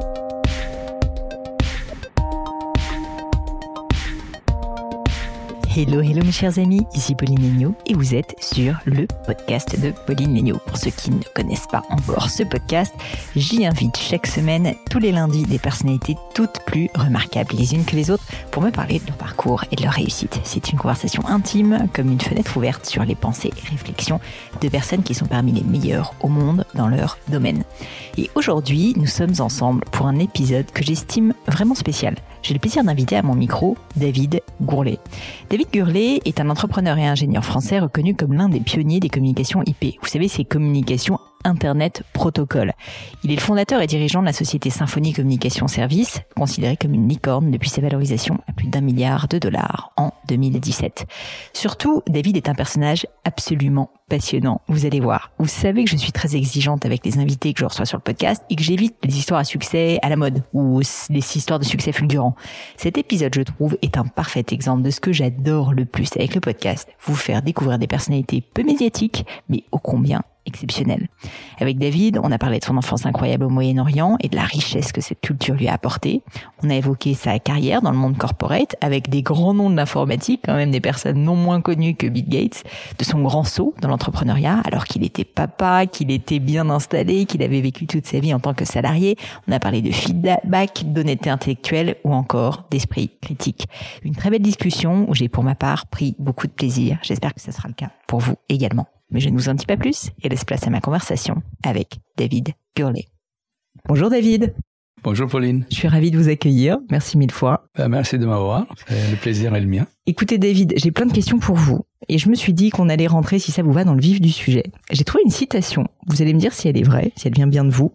thank you Hello, hello mes chers amis, ici Pauline Legnaud et vous êtes sur le podcast de Pauline Legnaud. Pour ceux qui ne connaissent pas encore ce podcast, j'y invite chaque semaine, tous les lundis, des personnalités toutes plus remarquables les unes que les autres pour me parler de leur parcours et de leur réussite. C'est une conversation intime, comme une fenêtre ouverte sur les pensées et réflexions de personnes qui sont parmi les meilleures au monde dans leur domaine. Et aujourd'hui, nous sommes ensemble pour un épisode que j'estime vraiment spécial j'ai le plaisir d'inviter à mon micro David Gourlet. David Gourlet est un entrepreneur et ingénieur français reconnu comme l'un des pionniers des communications IP. Vous savez, ces communications Internet Protocol. Il est le fondateur et dirigeant de la société Symphony Communication Service, considérée comme une licorne depuis sa valorisation à plus d'un milliard de dollars en 2017. Surtout, David est un personnage absolument passionnant. Vous allez voir. Vous savez que je suis très exigeante avec les invités que je reçois sur le podcast et que j'évite les histoires à succès à la mode ou les histoires de succès fulgurants. Cet épisode, je trouve, est un parfait exemple de ce que j'adore le plus avec le podcast. Vous faire découvrir des personnalités peu médiatiques, mais ô combien exceptionnel. Avec David, on a parlé de son enfance incroyable au Moyen-Orient et de la richesse que cette culture lui a apporté. On a évoqué sa carrière dans le monde corporate avec des grands noms de l'informatique, quand même des personnes non moins connues que Bill Gates, de son grand saut dans l'entrepreneuriat alors qu'il était papa, qu'il était bien installé, qu'il avait vécu toute sa vie en tant que salarié. On a parlé de feedback, d'honnêteté intellectuelle ou encore d'esprit critique. Une très belle discussion où j'ai pour ma part pris beaucoup de plaisir. J'espère que ce sera le cas pour vous également. Mais je ne vous en dis pas plus et laisse place à ma conversation avec David Gurley. Bonjour David. Bonjour Pauline. Je suis ravie de vous accueillir. Merci mille fois. Ben, merci de m'avoir. Le plaisir est le mien. Écoutez David, j'ai plein de questions pour vous. Et je me suis dit qu'on allait rentrer, si ça vous va, dans le vif du sujet. J'ai trouvé une citation. Vous allez me dire si elle est vraie, si elle vient bien de vous.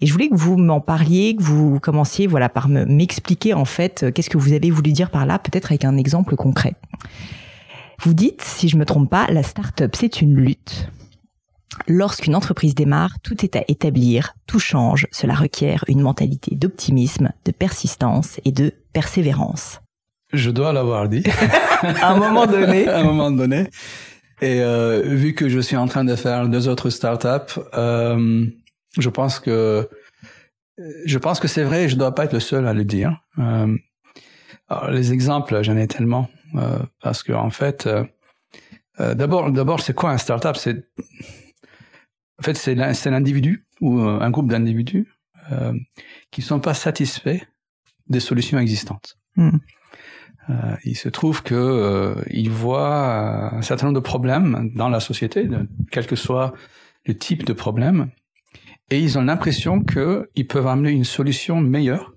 Et je voulais que vous m'en parliez, que vous commenciez, voilà, par m'expliquer en fait qu'est-ce que vous avez voulu dire par là, peut-être avec un exemple concret. Vous dites, si je me trompe pas, la start-up, c'est une lutte. Lorsqu'une entreprise démarre, tout est à établir, tout change, cela requiert une mentalité d'optimisme, de persistance et de persévérance. Je dois l'avoir dit. à un moment donné. à un moment donné. Et euh, vu que je suis en train de faire deux autres startups, euh, je pense que je pense que c'est vrai. Et je dois pas être le seul à le dire. Euh, alors, les exemples, j'en ai tellement. Euh, parce que en fait, euh, euh, d'abord, d'abord, c'est quoi un startup? C'est en fait c'est l'individu ou un groupe d'individus qui sont pas satisfaits des solutions existantes. Hmm. il se trouve que ils voient un certain nombre de problèmes dans la société, quel que soit le type de problème, et ils ont l'impression qu'ils peuvent amener une solution meilleure,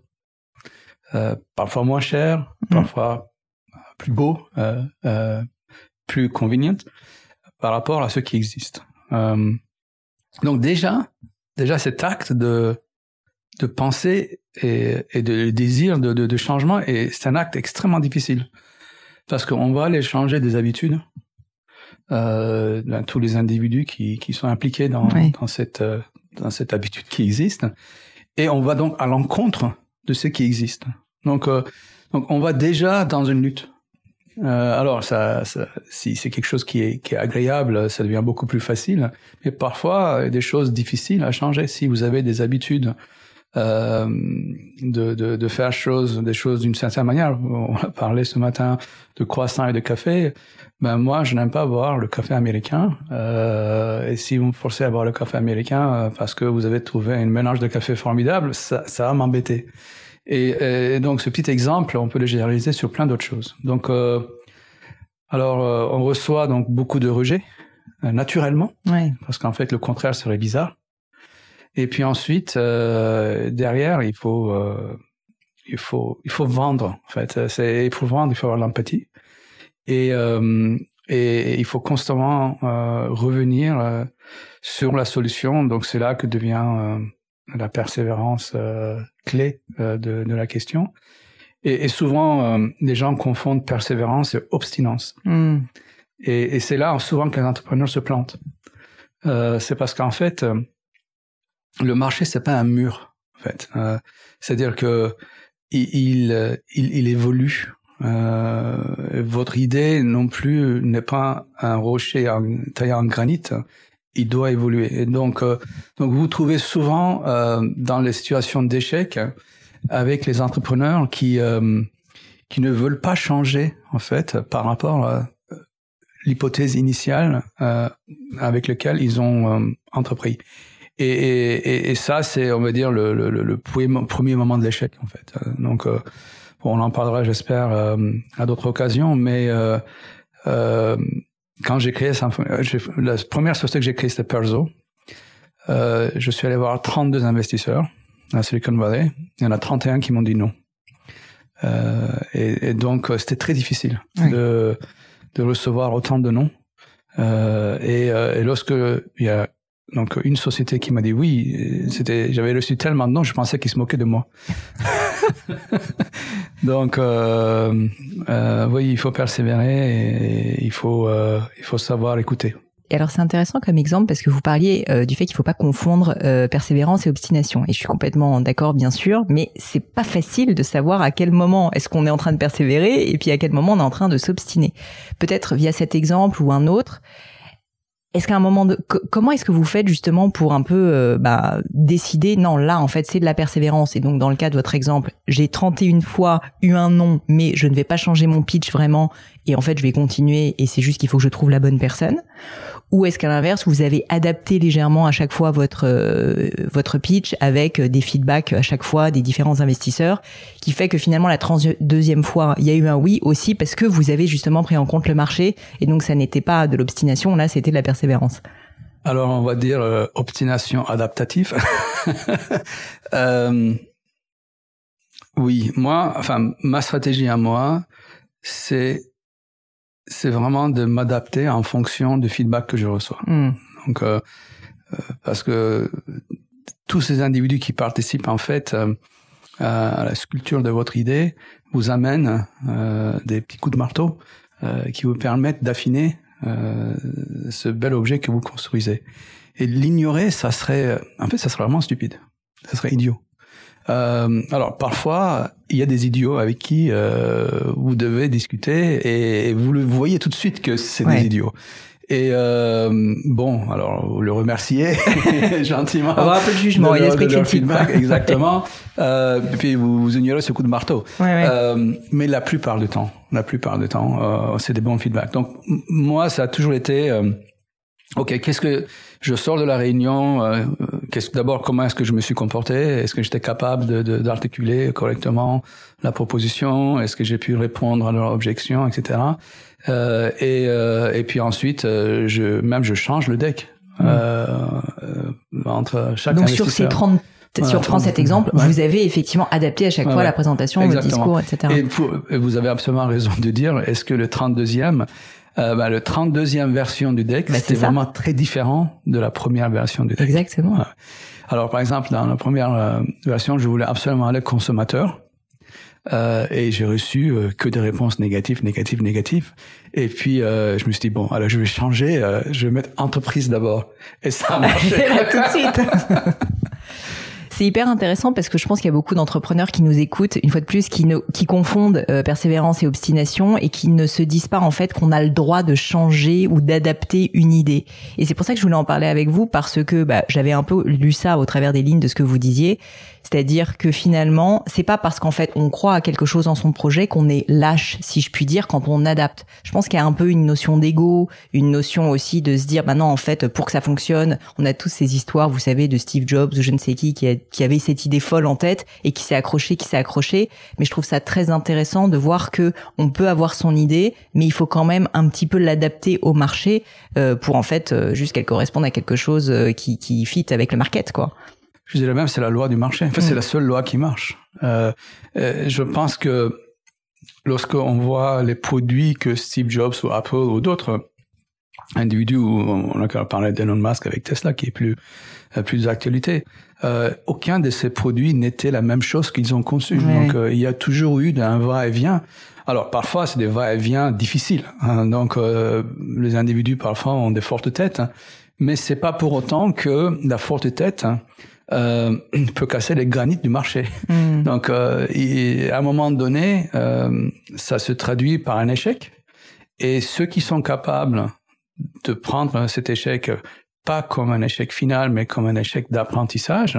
parfois moins chère, hmm. parfois plus beau, euh, euh, plus convenient par rapport à ce qui existe. Euh, donc déjà, déjà cet acte de de penser et, et de désir de, de, de changement, et c'est un acte extrêmement difficile parce qu'on va aller changer des habitudes. Euh, dans tous les individus qui, qui sont impliqués dans, dans cette dans cette habitude qui existe, et on va donc à l'encontre de ce qui existe. Donc donc on va déjà dans une lutte. Euh, alors, ça, ça, si c'est quelque chose qui est, qui est agréable, ça devient beaucoup plus facile. Mais parfois, des choses difficiles à changer. Si vous avez des habitudes euh, de, de, de, faire choses, des choses d'une certaine manière, on a parlé ce matin de croissant et de café. Ben moi, je n'aime pas boire le café américain. Euh, et si vous me forcez à boire le café américain euh, parce que vous avez trouvé un mélange de café formidable, ça, ça va m'embêter. Et, donc ce petit exemple, on peut le généraliser sur plein d'autres choses. Donc, euh, alors euh, on reçoit donc beaucoup de rejets euh, naturellement, parce qu'en fait le contraire serait bizarre. Et puis ensuite derrière, il faut il faut il faut vendre. En fait, c'est il faut vendre, il faut avoir l'empathie. Et et il faut constamment revenir sur la solution. Donc c'est là que devient la persévérance euh, clé euh, de, de, la question. Et, et souvent, euh, les gens confondent persévérance et obstinence. Hmm. Et, et c'est là souvent que les entrepreneurs se plantent. c'est parce qu'en fait, le marché c'est pas un mur. En fait, c'est-à-dire que il, il, il, évolue. votre idée non plus n'est pas un rocher taillé en granit il doit évoluer. Donc, euh, donc vous trouvez souvent euh, dans les situations d'échec avec les entrepreneurs qui euh, qui ne veulent pas changer en fait par rapport à l'hypothèse initiale avec laquelle ils ont entrepris. Et, et, et, ça, c'est, on va dire, le, le, le premier moment de l'échec, en fait. Donc, on en parlera, j'espère, à d'autres occasions, mais euh, quand j'ai créé la première société que j'ai créée, c'était Perzo. Euh, je suis allé voir 32 investisseurs à Silicon Valley. Il y en a 31 qui m'ont dit non. Euh, et, et, donc, euh, c'était très difficile de, de recevoir autant de noms. Euh, et, euh, et, lorsque il y a donc une société qui m'a dit oui, c'était, j'avais reçu tellement de noms, je pensais qu'ils se moquaient de moi. Donc, euh, euh, oui, il faut persévérer et il faut, euh, il faut savoir écouter. Et alors c'est intéressant comme exemple parce que vous parliez euh, du fait qu'il faut pas confondre euh, persévérance et obstination. Et je suis complètement d'accord, bien sûr, mais c'est pas facile de savoir à quel moment est-ce qu'on est en train de persévérer et puis à quel moment on est en train de s'obstiner. Peut-être via cet exemple ou un autre, est-ce qu'à un moment de comment est-ce que vous faites justement pour un peu euh, bah, décider non là en fait c'est de la persévérance et donc dans le cas de votre exemple j'ai 31 fois eu un nom mais je ne vais pas changer mon pitch vraiment et en fait je vais continuer et c'est juste qu'il faut que je trouve la bonne personne? Ou est-ce qu'à l'inverse, vous avez adapté légèrement à chaque fois votre euh, votre pitch avec des feedbacks à chaque fois des différents investisseurs, qui fait que finalement la deuxième fois, il y a eu un oui aussi parce que vous avez justement pris en compte le marché et donc ça n'était pas de l'obstination, là c'était de la persévérance. Alors on va dire euh, obstination adaptative. euh, oui, moi, enfin ma stratégie à moi, c'est c'est vraiment de m'adapter en fonction du feedback que je reçois. Hmm. Donc, euh, parce que tous ces individus qui participent en fait à la sculpture de votre idée vous amènent des petits coups de marteau qui vous permettent d'affiner ce bel objet que vous construisez. Et l'ignorer, ça serait, en fait, ça serait vraiment stupide. Ça serait idiot. Euh, alors parfois, il y a des idiots avec qui euh, vous devez discuter et vous le voyez tout de suite que c'est des idiots. Et euh, bon, alors vous le remerciez gentiment. Avoir un peu de jugement et esprit critique. exactement. euh, et puis vous, vous ignorez ce coup de marteau. Euh, mais la plupart du temps, la plupart du temps, euh, c'est des bons feedbacks. Donc moi, ça a toujours été euh, Ok, qu'est-ce que je sors de la réunion euh, Qu'est-ce d'abord comment est-ce que je me suis comporté? Est-ce que j'étais capable d'articuler de, correctement la proposition? Est-ce que j'ai pu répondre à leurs objections, etc. Euh, et, euh, et puis ensuite, euh, je même je change le deck mmh. euh, entre chaque Donc sur ces 30 si on prend cet exemple, vous avez effectivement adapté à chaque fois la présentation, le discours, etc. Et, vous avez absolument raison de dire, est-ce que le 32e euh, bah, le 32e version du deck, bah, c'était vraiment très différent de la première version du deck. Exactement. Alors, par exemple, dans la première version, je voulais absolument aller consommateur. Euh, et j'ai reçu euh, que des réponses négatives, négatives, négatives. Et puis euh, je me suis dit bon, alors je vais changer, je vais mettre entreprise d'abord. Et ça a marché tout de suite. C'est hyper intéressant parce que je pense qu'il y a beaucoup d'entrepreneurs qui nous écoutent, une fois de plus, qui, ne, qui confondent euh, persévérance et obstination et qui ne se disent pas en fait qu'on a le droit de changer ou d'adapter une idée. Et c'est pour ça que je voulais en parler avec vous parce que bah, j'avais un peu lu ça au travers des lignes de ce que vous disiez. C'est-à-dire que finalement, c'est pas parce qu'en fait on croit à quelque chose dans son projet qu'on est lâche, si je puis dire, quand on adapte. Je pense qu'il y a un peu une notion d'ego, une notion aussi de se dire, bah en fait, pour que ça fonctionne, on a tous ces histoires, vous savez, de Steve Jobs ou je ne sais qui, qui, a, qui avait cette idée folle en tête et qui s'est accroché, qui s'est accroché. Mais je trouve ça très intéressant de voir que on peut avoir son idée, mais il faut quand même un petit peu l'adapter au marché euh, pour en fait euh, juste qu'elle corresponde à quelque chose euh, qui, qui fit avec le market, quoi. Je dirais même c'est la loi du marché. En fait, c'est mm. la seule loi qui marche. Euh, je pense que lorsqu'on voit les produits que Steve Jobs ou Apple ou d'autres individus, on a parlé d'Elon Musk avec Tesla qui est plus plus d'actualité, euh, aucun de ces produits n'était la même chose qu'ils ont conçu. Donc euh, il y a toujours eu un va-et-vient. Alors parfois c'est des va-et-vient difficiles. Hein. Donc les individus parfois ont des fortes têtes, hein. mais c'est pas pour autant que la forte tête hein, euh, peut casser les granites du marché. Hmm. Donc, euh, à un moment donné, euh, ça se traduit par un échec. Et ceux qui sont capables de prendre cet échec pas comme un échec final, mais comme un échec d'apprentissage,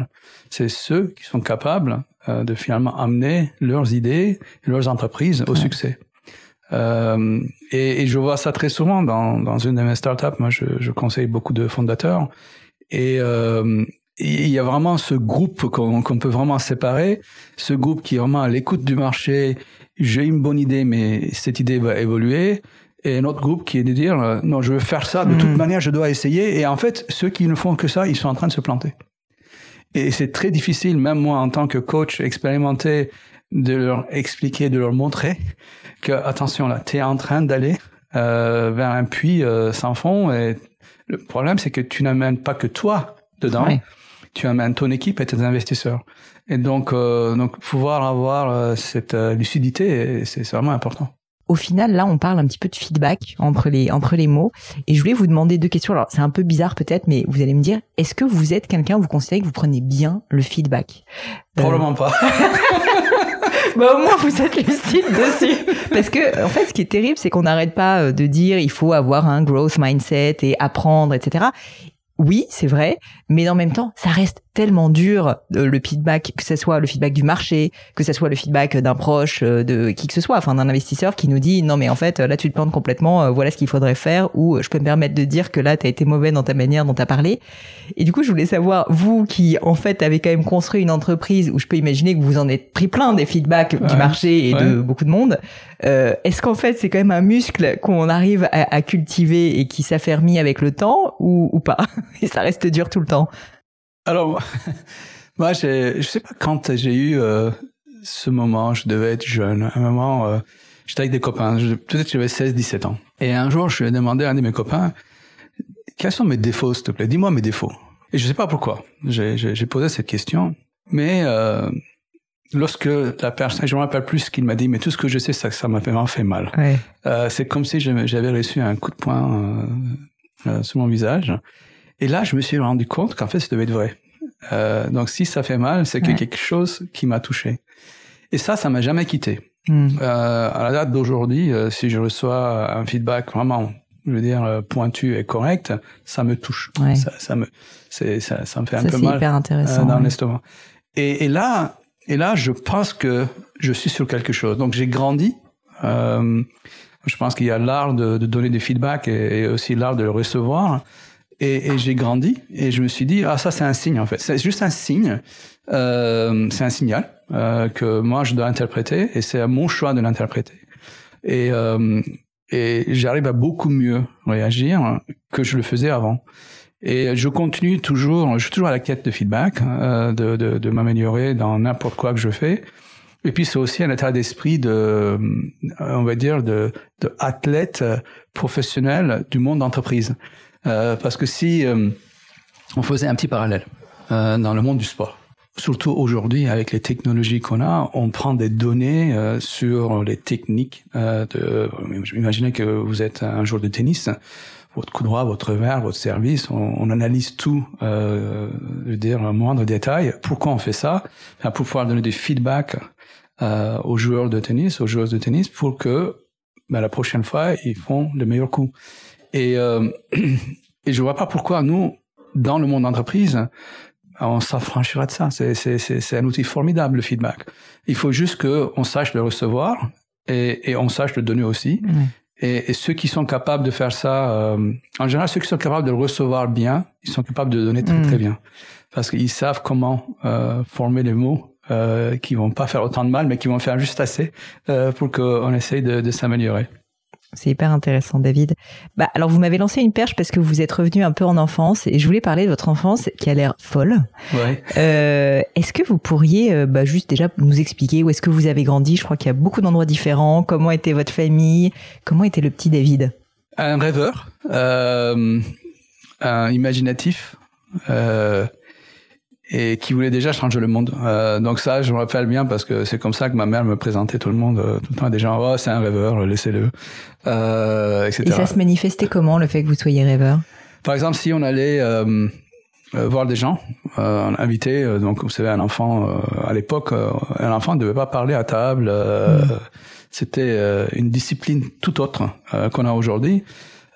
c'est ceux qui sont capables euh, de finalement amener leurs idées, leurs entreprises au succès. Euh, et, et, je vois ça très souvent dans, dans une de mes startups. Moi, je, je conseille beaucoup de fondateurs. Et euh, il y a vraiment ce groupe qu'on peut vraiment séparer, ce groupe qui est vraiment à l'écoute du marché. J'ai une bonne idée, mais cette idée va évoluer. Et un autre groupe qui est de dire euh, non, je veux faire ça de toute hmm. manière, je dois essayer. Et en fait, ceux qui ne font que ça, ils sont en train de se planter. Et c'est très difficile, même moi en tant que coach expérimenté, de leur expliquer, de leur montrer que attention là, tu es en train d'aller euh, vers un puits euh, sans fond. Et le problème, c'est que tu n'amènes pas que toi dedans. Tu amènes ton équipe et tes investisseurs. Et donc, euh, donc pouvoir avoir euh, cette euh, lucidité, c'est vraiment important au final, là, on parle un petit peu de feedback entre les entre les mots. Et je voulais vous demander deux questions. Alors, c'est un peu bizarre peut-être, mais vous allez me dire, est-ce que vous êtes quelqu'un, vous considérez que vous prenez bien le feedback? Probablement pas. bah au moins vous êtes lucide dessus. Parce que en fait, ce qui est terrible, c'est qu'on n'arrête pas de dire il faut avoir un growth mindset et apprendre, etc. Oui, c'est vrai, mais en même temps, ça reste tellement dur euh, le feedback, que ce soit le feedback du marché, que ce soit le feedback d'un proche, euh, de qui que ce soit, enfin d'un investisseur qui nous dit non mais en fait là tu te plantes complètement, euh, voilà ce qu'il faudrait faire, ou je peux me permettre de dire que là tu as été mauvais dans ta manière dont tu as parlé. Et du coup je voulais savoir, vous qui en fait avez quand même construit une entreprise où je peux imaginer que vous en êtes pris plein des feedbacks du marché et de beaucoup de monde, euh, est-ce qu'en fait c'est quand même un muscle qu'on arrive à, à, cultiver et qui s'affermit avec le temps ou, ou pas? Et ça reste dur tout le temps alors, moi, je sais pas quand j'ai eu euh, ce moment, je devais être jeune. À un moment, euh, j'étais avec des copains, peut-être j'avais 16, 17 ans. Et un jour, je lui ai demandé à un de mes copains, quels sont mes défauts, s'il te plaît? Dis-moi mes défauts. Et je sais pas pourquoi. J'ai posé cette question. Mais euh, lorsque la personne, je me rappelle plus ce qu'il m'a dit, mais tout ce que je sais, c'est que ça m'a vraiment fait mal. Ouais. Euh, c'est comme si j'avais reçu un coup de poing euh, sur mon visage. Et là, je me suis rendu compte qu'en fait, ça devait être vrai. Euh, donc, si ça fait mal, c'est que quelque chose qui m'a touché. Et ça, ça m'a jamais quitté. Hmm. Euh, à la date d'aujourd'hui, euh, si je reçois un feedback vraiment, je veux dire, pointu et correct, ça me touche. Ça, ça, me, c'est, ça, ça me fait un peu mal hyper intéressant, dans l'estomac. Et, et, là, et là, je pense que je suis sur quelque chose. Donc, j'ai grandi. je pense qu'il y a l'art de, de, donner des feedbacks et, et aussi l'art de le recevoir. Et, et j'ai grandi et je me suis dit ah ça c'est un signe en fait. C'est juste un signe euh, c'est un signal euh, que moi je dois interpréter et c'est à mon choix de l'interpréter. Et euh, et j'arrive à beaucoup mieux réagir que je le faisais avant. Et je continue toujours je suis toujours à la quête de feedback euh, de, de, de m'améliorer dans n'importe quoi que je fais. Et puis c'est aussi un état d'esprit de, on va dire, de, de athlète professionnel du monde d'entreprise. Euh, parce que si euh, on faisait un petit parallèle euh, dans le monde du sport, surtout aujourd'hui avec les technologies qu'on a, on prend des données sur les techniques. de, imaginez que vous êtes un joueur de tennis, votre coup droit, votre revers, votre service, on, on analyse tout, euh, je veux dire, un moindre détail. Pourquoi on fait ça? Pour pouvoir donner des feedbacks euh, aux joueurs de tennis, aux joueuses de tennis, pour que ben, la prochaine fois, ils font le meilleur coup. Et, euh, et je vois pas pourquoi nous, dans le monde d'entreprise, on s'affranchira de ça. C'est un outil formidable, le feedback. Il faut juste qu'on sache le recevoir et, et, on sache le donner aussi. Et, et, ceux qui sont capables de faire ça, euh, en général, ceux qui sont capables de le recevoir bien, ils sont capables de donner très très bien. Parce qu'ils savent comment euh, former les mots euh, qui vont pas faire autant de mal, mais qui vont faire juste assez euh, pour qu'on essaye de, de s'améliorer. C'est hyper intéressant, David. Bah, alors, vous m'avez lancé une perche parce que vous êtes revenu un peu en enfance et je voulais parler de votre enfance qui a l'air folle. Ouais. Euh, est-ce que vous pourriez euh, bah, juste déjà nous expliquer où est-ce que vous avez grandi? Je crois qu'il y a beaucoup d'endroits différents. Comment était votre famille? Comment était le petit David? Un rêveur, euh, un imaginatif. Euh, et qui voulait déjà changer le monde. Euh, donc ça, je me rappelle bien parce que c'est comme ça que ma mère me présentait tout le monde, euh, tout le temps des gens, oh c'est un rêveur, laissez-le, euh, etc. Et ça se manifestait comment le fait que vous soyez rêveur? Par exemple, si on allait euh, euh voir des gens, euh, invité, donc vous savez, un enfant à l'époque, un enfant ne devait pas parler à table. Mm. C'était une discipline tout autre qu'on a aujourd'hui.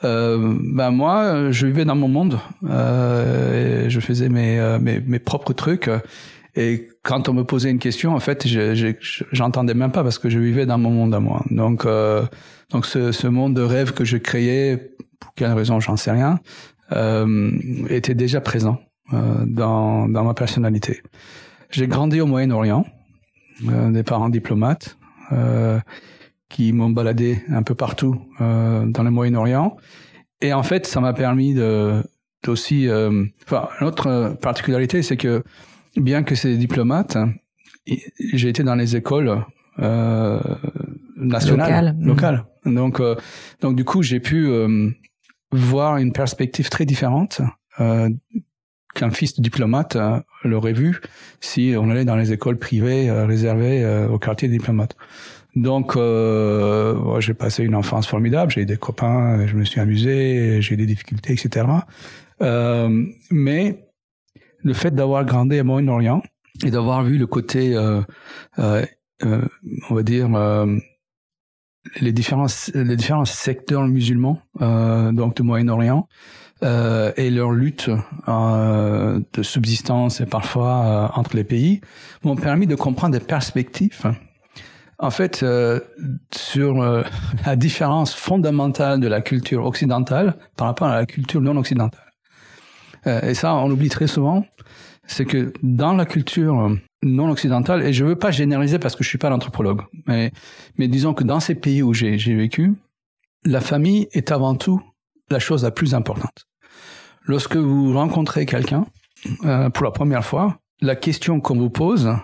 Euh, ben moi, je vivais dans mon monde. Euh, je faisais mes, mes, mes propres trucs. Et quand on me posait une question, en fait, j'entendais même pas parce que je vivais dans mon monde à moi. Donc, euh, donc ce, ce, monde de rêve que je créais, pour quelle raison, j'en sais rien, euh, était déjà présent euh, dans, dans ma personnalité. J'ai grandi au Moyen-Orient, euh, des parents diplomates euh, qui m'ont baladé un peu partout euh, dans le Moyen-Orient. Et en fait, ça m'a permis de aussi. enfin, une autre particularité, c'est que bien que c'est diplomate, j'ai été dans les écoles euh, nationales, locales. Donc, euh, donc du coup, j'ai pu euh, voir une perspective très différente euh, qu'un fils de diplomate euh, l'aurait vu si on allait dans les écoles privées réservées au quartier des diplomates. Donc, j'ai passé une enfance formidable. J'ai eu des copains, je me suis amusé, j'ai eu des difficultés, etc. mais le fait d'avoir grandi à Moyen-Orient et d'avoir vu le côté, euh, euh, euh on va dire, euh, les différents les différents secteurs musulmans euh, donc du Moyen-Orient et leur lutte de subsistance et parfois entre les pays m'ont permis de comprendre des perspectives en fait, sur la différence fondamentale de la culture occidentale par rapport à la culture non occidentale. et ça, on oublie très souvent c'est que dans la culture non occidentale, et je veux pas généraliser parce que je suis pas l'anthropologue, mais, mais disons que dans ces pays où j'ai, vécu, la famille est avant tout la chose la plus importante. Lorsque vous rencontrez quelqu'un euh, pour la première fois, la question qu'on vous pose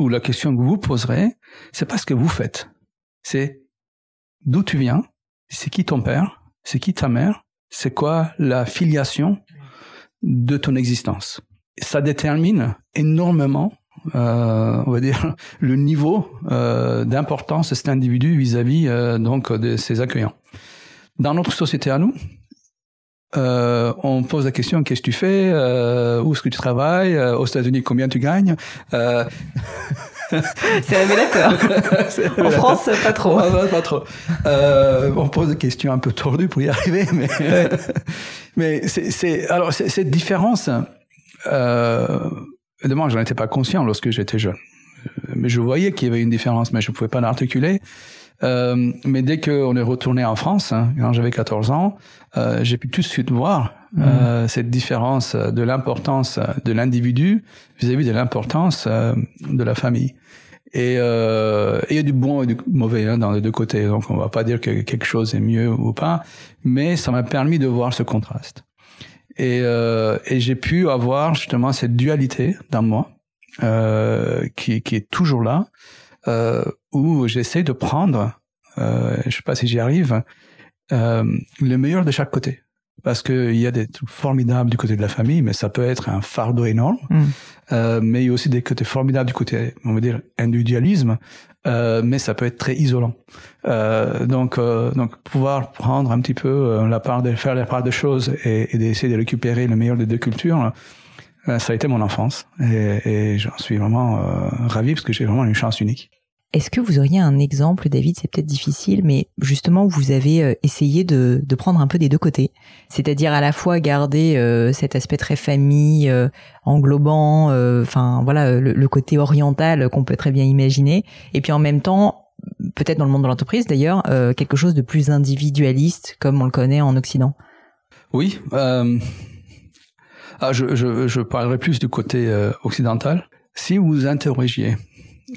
ou la question que vous poserez, c'est pas ce que vous faites, c'est d'où tu viens, c'est qui ton père, c'est qui ta mère, c'est quoi la filiation de ton existence ça détermine énormément, euh, on va dire, le niveau euh, d'importance de cet individu vis-à-vis euh, donc de ses accueillants. Dans notre société à nous, euh, on pose la question qu'est-ce que tu fais, euh, où est-ce que tu travailles, euh, aux États-Unis combien tu gagnes? Euh... c'est révélateur. en France, pas trop. pas, pas trop. Euh, on pose des questions un peu tordues pour y arriver, mais mais c'est alors cette différence euh, évidemment, je n'en étais pas conscient lorsque j'étais jeune. Mais je voyais qu'il y avait une différence, mais je ne pouvais pas l'articuler. Euh, mais dès qu'on est retourné en France, hein, quand j'avais 14 ans, euh, j'ai pu tout de suite voir mmh. euh, cette différence de l'importance de l'individu vis-à-vis de l'importance euh, de la famille. Et il y a du bon et du mauvais hein, dans les deux côtés, donc on va pas dire que quelque chose est mieux ou pas, mais ça m'a permis de voir ce contraste. Et, euh, et j'ai pu avoir justement cette dualité dans moi euh, qui, qui, est toujours là, euh, où j'essaie de prendre, euh, je sais pas si j'y arrive, euh, le meilleur de chaque côté. Parce qu'il y a des trucs formidables du côté de la famille, mais ça peut être un fardeau énorme. Mm. Euh, mais il y a aussi des côtés formidables du côté, on va dire, individualisme, euh, mais ça peut être très isolant. Euh, donc, euh, donc pouvoir prendre un petit peu euh, la part de faire la part des choses et, et d'essayer de récupérer le meilleur des deux cultures, euh, ça a été mon enfance et, et j'en suis vraiment ravi parce que j'ai vraiment une chance unique. Est-ce que vous auriez un exemple, David C'est peut-être difficile, mais justement, vous avez euh, essayé de, de prendre un peu des deux côtés, c'est-à-dire à la fois garder euh, cet aspect très famille, euh, englobant, enfin voilà, le, côté oriental qu'on peut très bien imaginer, et puis en même temps, peut-être dans le monde de l'entreprise d'ailleurs, quelque chose de plus individualiste, comme on le connaît en Occident. Oui. Ah, je, je, je parlerai plus du côté occidental. Si vous interrogiez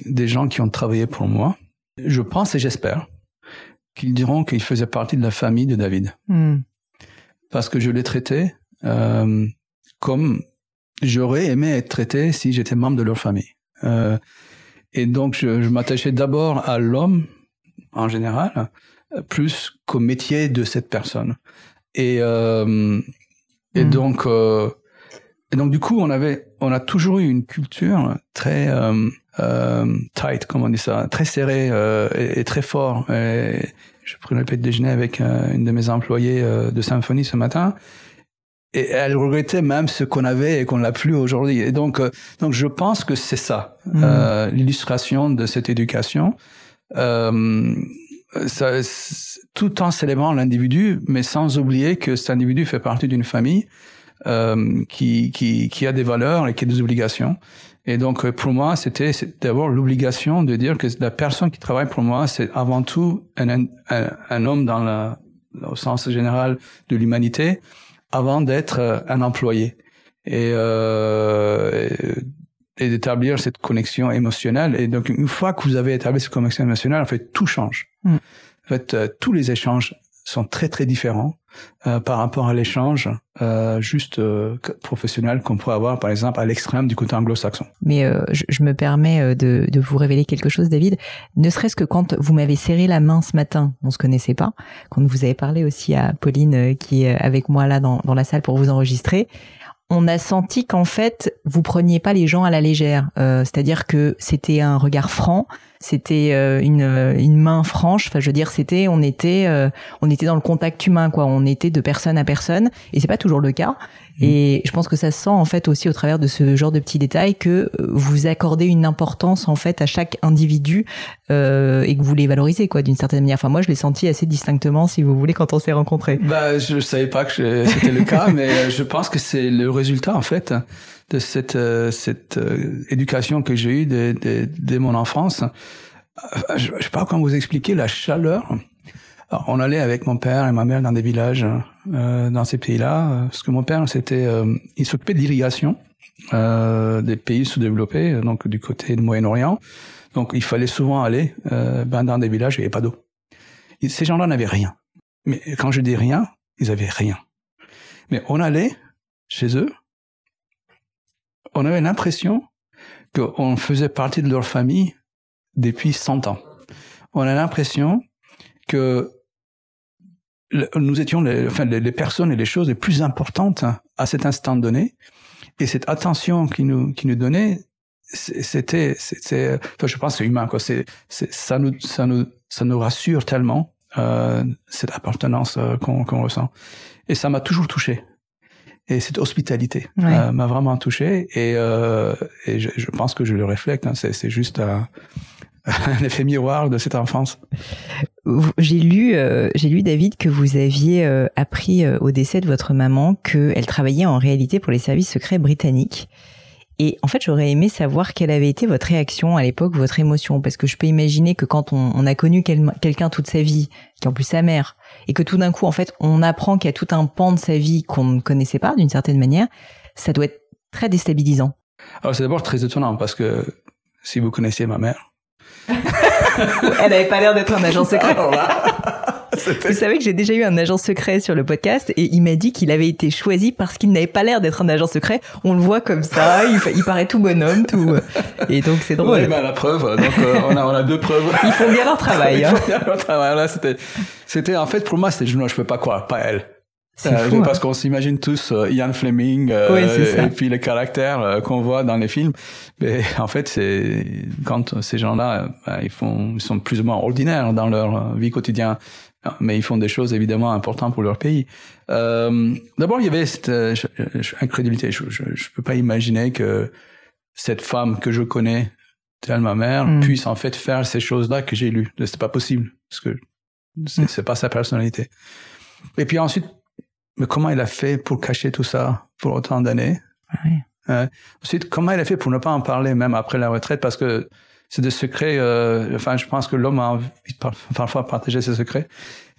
des gens qui ont travaillé pour moi, je pense et j'espère qu'ils diront qu'ils faisaient partie de la famille de David. Hmm. Parce que je l'ai traité euh, comme j'aurais aimé être traité si j'étais membre de leur famille. Euh, et donc, je, m'attachais d'abord à l'homme en général, plus qu'au métier de cette personne. Et, euh, et hmm. donc, et donc du coup, on avait, on a toujours eu une culture très euh, tight, comme on dit ça, très serré euh, et, très fort. Et je pris le petit déjeuner avec euh, une de mes employées euh, de symphonie ce matin. Et elle regrettait même ce qu'on avait et qu'on n'a plus aujourd'hui. Et donc, euh, donc je pense que c'est ça, mmh. l'illustration de cette éducation. ça, tout en célébrant l'individu, mais sans oublier que cet individu fait partie d'une famille euh, qui, qui, qui a des valeurs et qui a des obligations. Et donc, pour moi, c'était d'abord l'obligation de dire que la personne qui travaille pour moi, c'est avant tout un, un, un homme dans la, au sens général de l'humanité, avant d'être un employé. Et, euh, et d'établir cette connexion émotionnelle. Et donc, une fois que vous avez établi cette connexion émotionnelle, en fait, tout change. Mm. En fait, euh, tous les échanges sont très très différents euh, par rapport à l'échange euh, juste euh, professionnel qu'on pourrait avoir par exemple à l'extrême du côté anglo-saxon. Mais euh, je, je, me permets de, de, vous révéler quelque chose, David. Ne serait-ce que quand vous m'avez serré la main ce matin, on se connaissait pas. Quand vous avez parlé aussi à Pauline qui est avec moi là dans, dans la salle pour vous enregistrer, on a senti qu'en fait, vous preniez pas les gens à la légère. Euh, c'est-à-dire que c'était un regard franc, c'était euh, une, une main franche. Enfin, je veux dire, c'était, on était, euh, on était dans le contact humain, quoi. On était de personne à personne, et c'est pas toujours le cas. Mmh. Et je pense que ça se sent en fait aussi au travers de ce genre de petits détails que vous accordez une importance en fait à chaque individu euh, et que vous les valorisez quoi d'une certaine manière. Enfin moi je l'ai senti assez distinctement si vous voulez quand on s'est rencontrés. Bah je savais pas que c'était le cas, mais je pense que c'est le résultat en fait de cette cette éducation que j'ai eue dès, mon enfance euh, je ne sais pas comment vous expliquer la chaleur. Alors, on allait avec mon père et ma mère dans des villages euh, dans ces pays-là, euh, parce que mon père, c'était, euh, il s'occupait d'irrigation euh, des pays sous-développés, donc du côté du Moyen-Orient. Donc, il fallait souvent aller ben, dans des villages où il n'y avait pas d'eau. Ces gens-là n'avaient rien. Mais quand je dis rien, ils avaient rien. Mais on allait chez eux, on avait l'impression qu'on faisait partie de leur famille depuis 100 ans. On a l'impression que nous étions les, enfin, les, personnes et les choses les plus importantes à cet instant donné. Et cette attention qui nous, qui nous donnait, c'était, c'était, enfin, je pense, c'est humain, quoi. C'est, ça nous, ça nous, ça nous rassure tellement, euh, cette appartenance euh, qu'on, qu'on ressent. Et ça m'a toujours touché. Et cette hospitalité euh, m'a vraiment touché. Et, euh, et je, je, pense que je le reflète. Hein, c'est, juste à, un effet miroir de cette enfance. J'ai lu, euh, j'ai lu David que vous aviez euh, appris euh, au décès de votre maman qu'elle travaillait en réalité pour les services secrets britanniques. Et en fait, j'aurais aimé savoir quelle avait été votre réaction à l'époque, votre émotion, parce que je peux imaginer que quand on, on a connu quel, quelqu'un toute sa vie, qui est en plus sa mère, et que tout d'un coup, en fait, on apprend qu'il y a tout un pan de sa vie qu'on ne connaissait pas d'une certaine manière, ça doit être très déstabilisant. Alors c'est d'abord très étonnant parce que si vous connaissiez ma mère, Elle n'avait pas l'air d'être un agent secret. Vous savez que j'ai déjà eu un agent secret sur le podcast et il m'a dit qu'il avait été choisi parce qu'il n'avait pas l'air d'être un agent secret. On le voit comme ça, il, paraît tout bonhomme, tout. Et donc c'est drôle. Oui, mais la preuve, donc euh, on, a, on a deux preuves. Ils font bien leur travail. Ils hein. font bien leur travail. Là, c'était, c'était en fait pour moi, c'était je ne peux pas croire, pas elle. Euh, parce hein. qu'on s'imagine tous euh, Ian Fleming euh, et, puis les caractères euh, qu'on voit dans les films. Mais en fait, c'est quand ces gens-là, ben, ils font, ils sont plus ou moins ordinaires dans leur vie quotidienne, mais ils font des choses évidemment importantes pour leur pays. D'abord, il y avait cette incrédulité. Je, je, je, peux pas imaginer que cette femme que je connais, telle ma mère, mm. puisse en fait faire ces choses-là que j'ai lues. C'est pas possible parce que c'est mm. pas sa personnalité. Et puis ensuite, mais comment il a fait pour cacher tout ça pour autant d'années? Oui. euh, Ensuite, comment il a fait pour ne pas en parler même après la retraite? Parce que c'est des secrets. Euh, enfin, je pense que l'homme a envie de parfois partager ses secrets.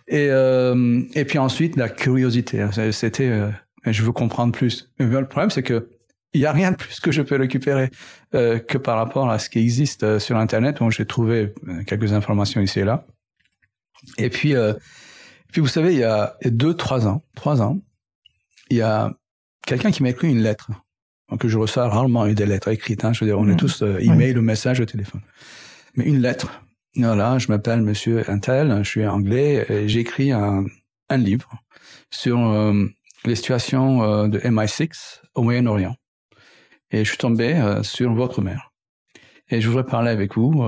Et euh, et puis ensuite la curiosité. C'était, euh, je veux comprendre plus. Mais le problème, c'est que il y a rien de plus que je peux récupérer euh, que par rapport à ce qui existe euh, sur Internet, où j'ai trouvé quelques informations ici et là. Et puis puis vous savez, il y a deux, trois ans, trois ans, il y a quelqu'un qui m'a écrit une lettre que je reçois rarement des lettres écrites. Hein, je veux dire, on est mmh. tous euh, email ou message au téléphone. Mais une lettre. Voilà, je m'appelle Monsieur Intel, je suis anglais, et j'écris un, un livre sur euh, les situations euh, de MI6 au Moyen-Orient. Et je suis tombé euh, sur votre mère. Et je voudrais parler avec vous,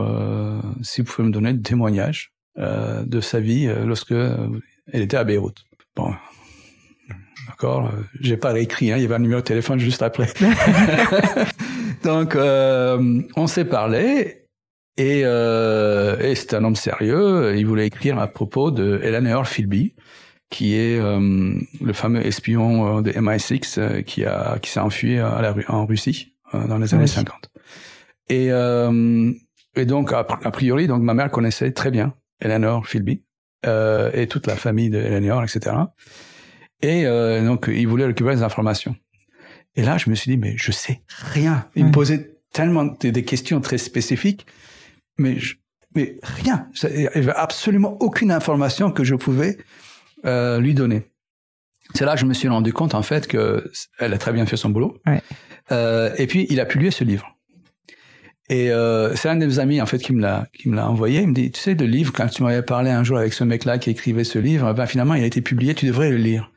si vous pouvez me donner des témoignages de sa vie lorsque elle était à Beyrouth. Bon, d'accord. J'ai pas réécrit. Hein, il y avait un numéro de téléphone juste après. Donc, euh, on s'est parlé Et, euh, et c'est un homme sérieux. Il voulait écrire à propos de Eleanor Philby, qui est euh, le fameux espion euh, de MI6 euh, qui a qui s'est enfui à la, en Russie dans les années Oui. 50. Et, euh, et donc a, a priori, donc ma mère connaissait très bien Eleanor Philby euh, et toute la famille de Eleanor, etc. Et euh, donc il voulait récupérer des informations. Et là, je me suis dit mais je sais rien. Il me posait tellement des, des questions très spécifiques, mais je, mais rien. Il y avait absolument aucune information que je pouvais euh, lui donner. C'est là que je me suis rendu compte en fait que elle a très bien fait son boulot. Ouais. Euh, et puis il a publié ce livre. Et euh, c'est un de mes amis en fait qui me l'a qui me l'a envoyé. Il me dit tu sais le livre quand tu m'avais parlé un jour avec ce mec-là qui écrivait ce livre, ben finalement il a été publié. Tu devrais le lire.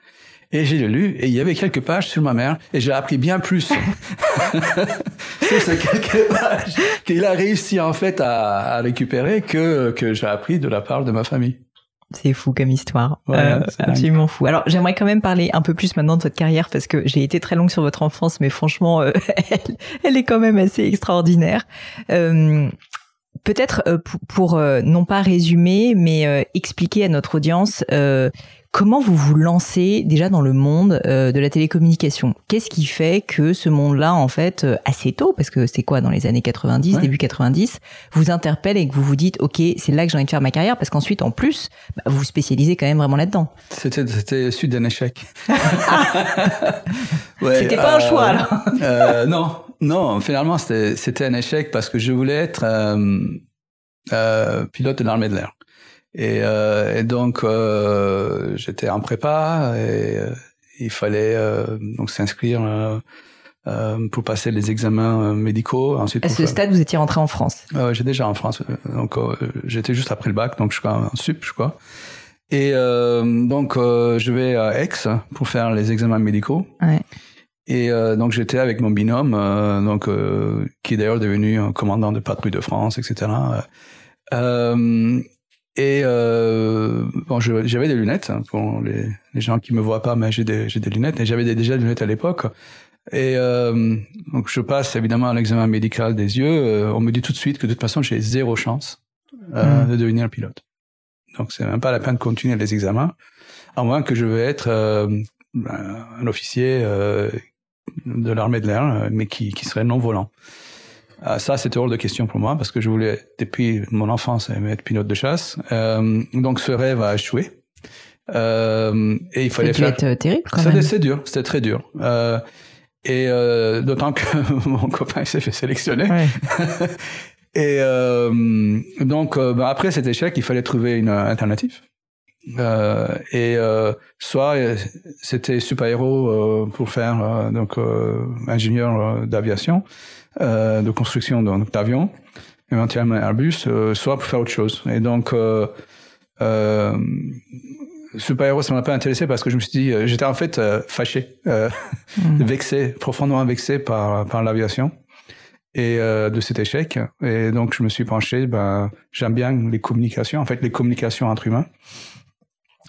Et j'ai lu et il y avait quelques pages sur ma mère et j'ai appris bien plus sur ces quelques pages qu'il a réussi en fait à, à récupérer que que j'ai appris de la part de ma famille. C'est fou comme histoire. Ouais, Euh, dingue. absolument fou. Alors, j'aimerais quand même parler un peu plus maintenant de votre carrière parce que j'ai été très longue sur votre enfance, mais franchement, euh, elle, elle est quand même assez extraordinaire. Euh, Peut-être euh, pour, pour, euh, non pas résumer, mais euh, expliquer à notre audience euh, comment vous vous lancez déjà dans le monde euh, de la télécommunication? Qu'est-ce qui fait que ce monde-là, en fait, euh, assez tôt, parce que c'est quoi dans les années 90, Ouais. début 90, vous interpelle et que vous vous dites, ok, c'est là que j'ai envie de faire ma carrière, parce qu'ensuite, en plus, bah, vous vous spécialisez quand même vraiment là-dedans? C'était c'était suite d'un échec. Ouais, C'était pas un euh, choix, alors. euh, non, non. Finalement, c'était c'était un échec parce que je voulais être euh, euh, pilote de l'armée de l'air. Et, euh, et donc euh, j'étais en prépa et euh, il fallait euh, donc s'inscrire euh, euh, pour passer les examens médicaux. Ensuite, À ce faire- stade, vous étiez rentré en France. euh, j'ai déjà en France, donc euh, j'étais juste après le bac, donc je suis en sup, je crois. Et euh, donc euh, je vais à Aix pour faire les examens médicaux. Ouais. Et euh, donc j'étais avec mon binôme, euh, donc euh, qui est d'ailleurs devenu un commandant de patrouille de France, etc. Et euh, bon, j'avais des lunettes hein, pour les, les gens qui me voient pas, mais j'ai des, des lunettes et j'avais déjà des lunettes à l'époque. Et euh, donc je passe évidemment à l'examen médical des yeux. Euh, on me dit tout de suite que de toute façon j'ai zéro chance euh, Mm. de devenir pilote. Donc c'est même pas la peine de continuer les examens, à moins que je veux être euh, un officier euh, de l'armée de l'air, mais qui, qui serait non volant. Euh, ça, c'était hors de question pour moi parce que je voulais, depuis mon enfance, aimer être pilote de chasse. Euh, donc ce rêve a échoué. Euh, et il fallait faire. être euh, terrible quand C'était même. c'est dur, c'était très dur. Euh, et euh, d'autant que mon copain s'est fait sélectionner. Ouais. Et euh, donc ben, après cet échec, il fallait trouver une alternative. Euh, et euh, soit c'était super héros euh, pour faire euh, donc euh, ingénieur d'aviation, de construction donc, d'avions, éventuellement Airbus, euh, soit pour faire autre chose. Et donc euh, euh, super héros, ça m'a pas intéressé parce que je me suis dit, euh, j'étais en fait euh, fâché, euh, Mm. vexé, profondément vexé par par l'aviation et euh, de cet échec. Et donc, je me suis penché, ben, j'aime bien les communications, en fait, les communications entre humains.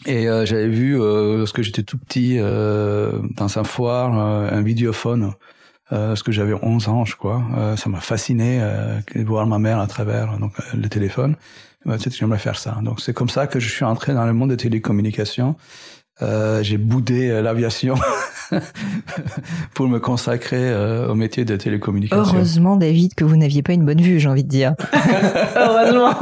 Et euh, j'avais vu, euh, lorsque j'étais tout petit, euh, dans un foire, euh, un vidéophone, euh, lorsque j'avais 11 ans, je crois. Euh, ça m'a fasciné euh, de voir ma mère à travers donc, le téléphone. Euh, tu sais, j'aimerais faire ça. Donc, c'est comme ça que je suis entré dans le monde des télécommunications. Euh, j'ai boudé euh, l'aviation pour me consacrer euh, au métier de télécommunication. Heureusement, David, que vous n'aviez pas une bonne vue, j'ai envie de dire. Heureusement.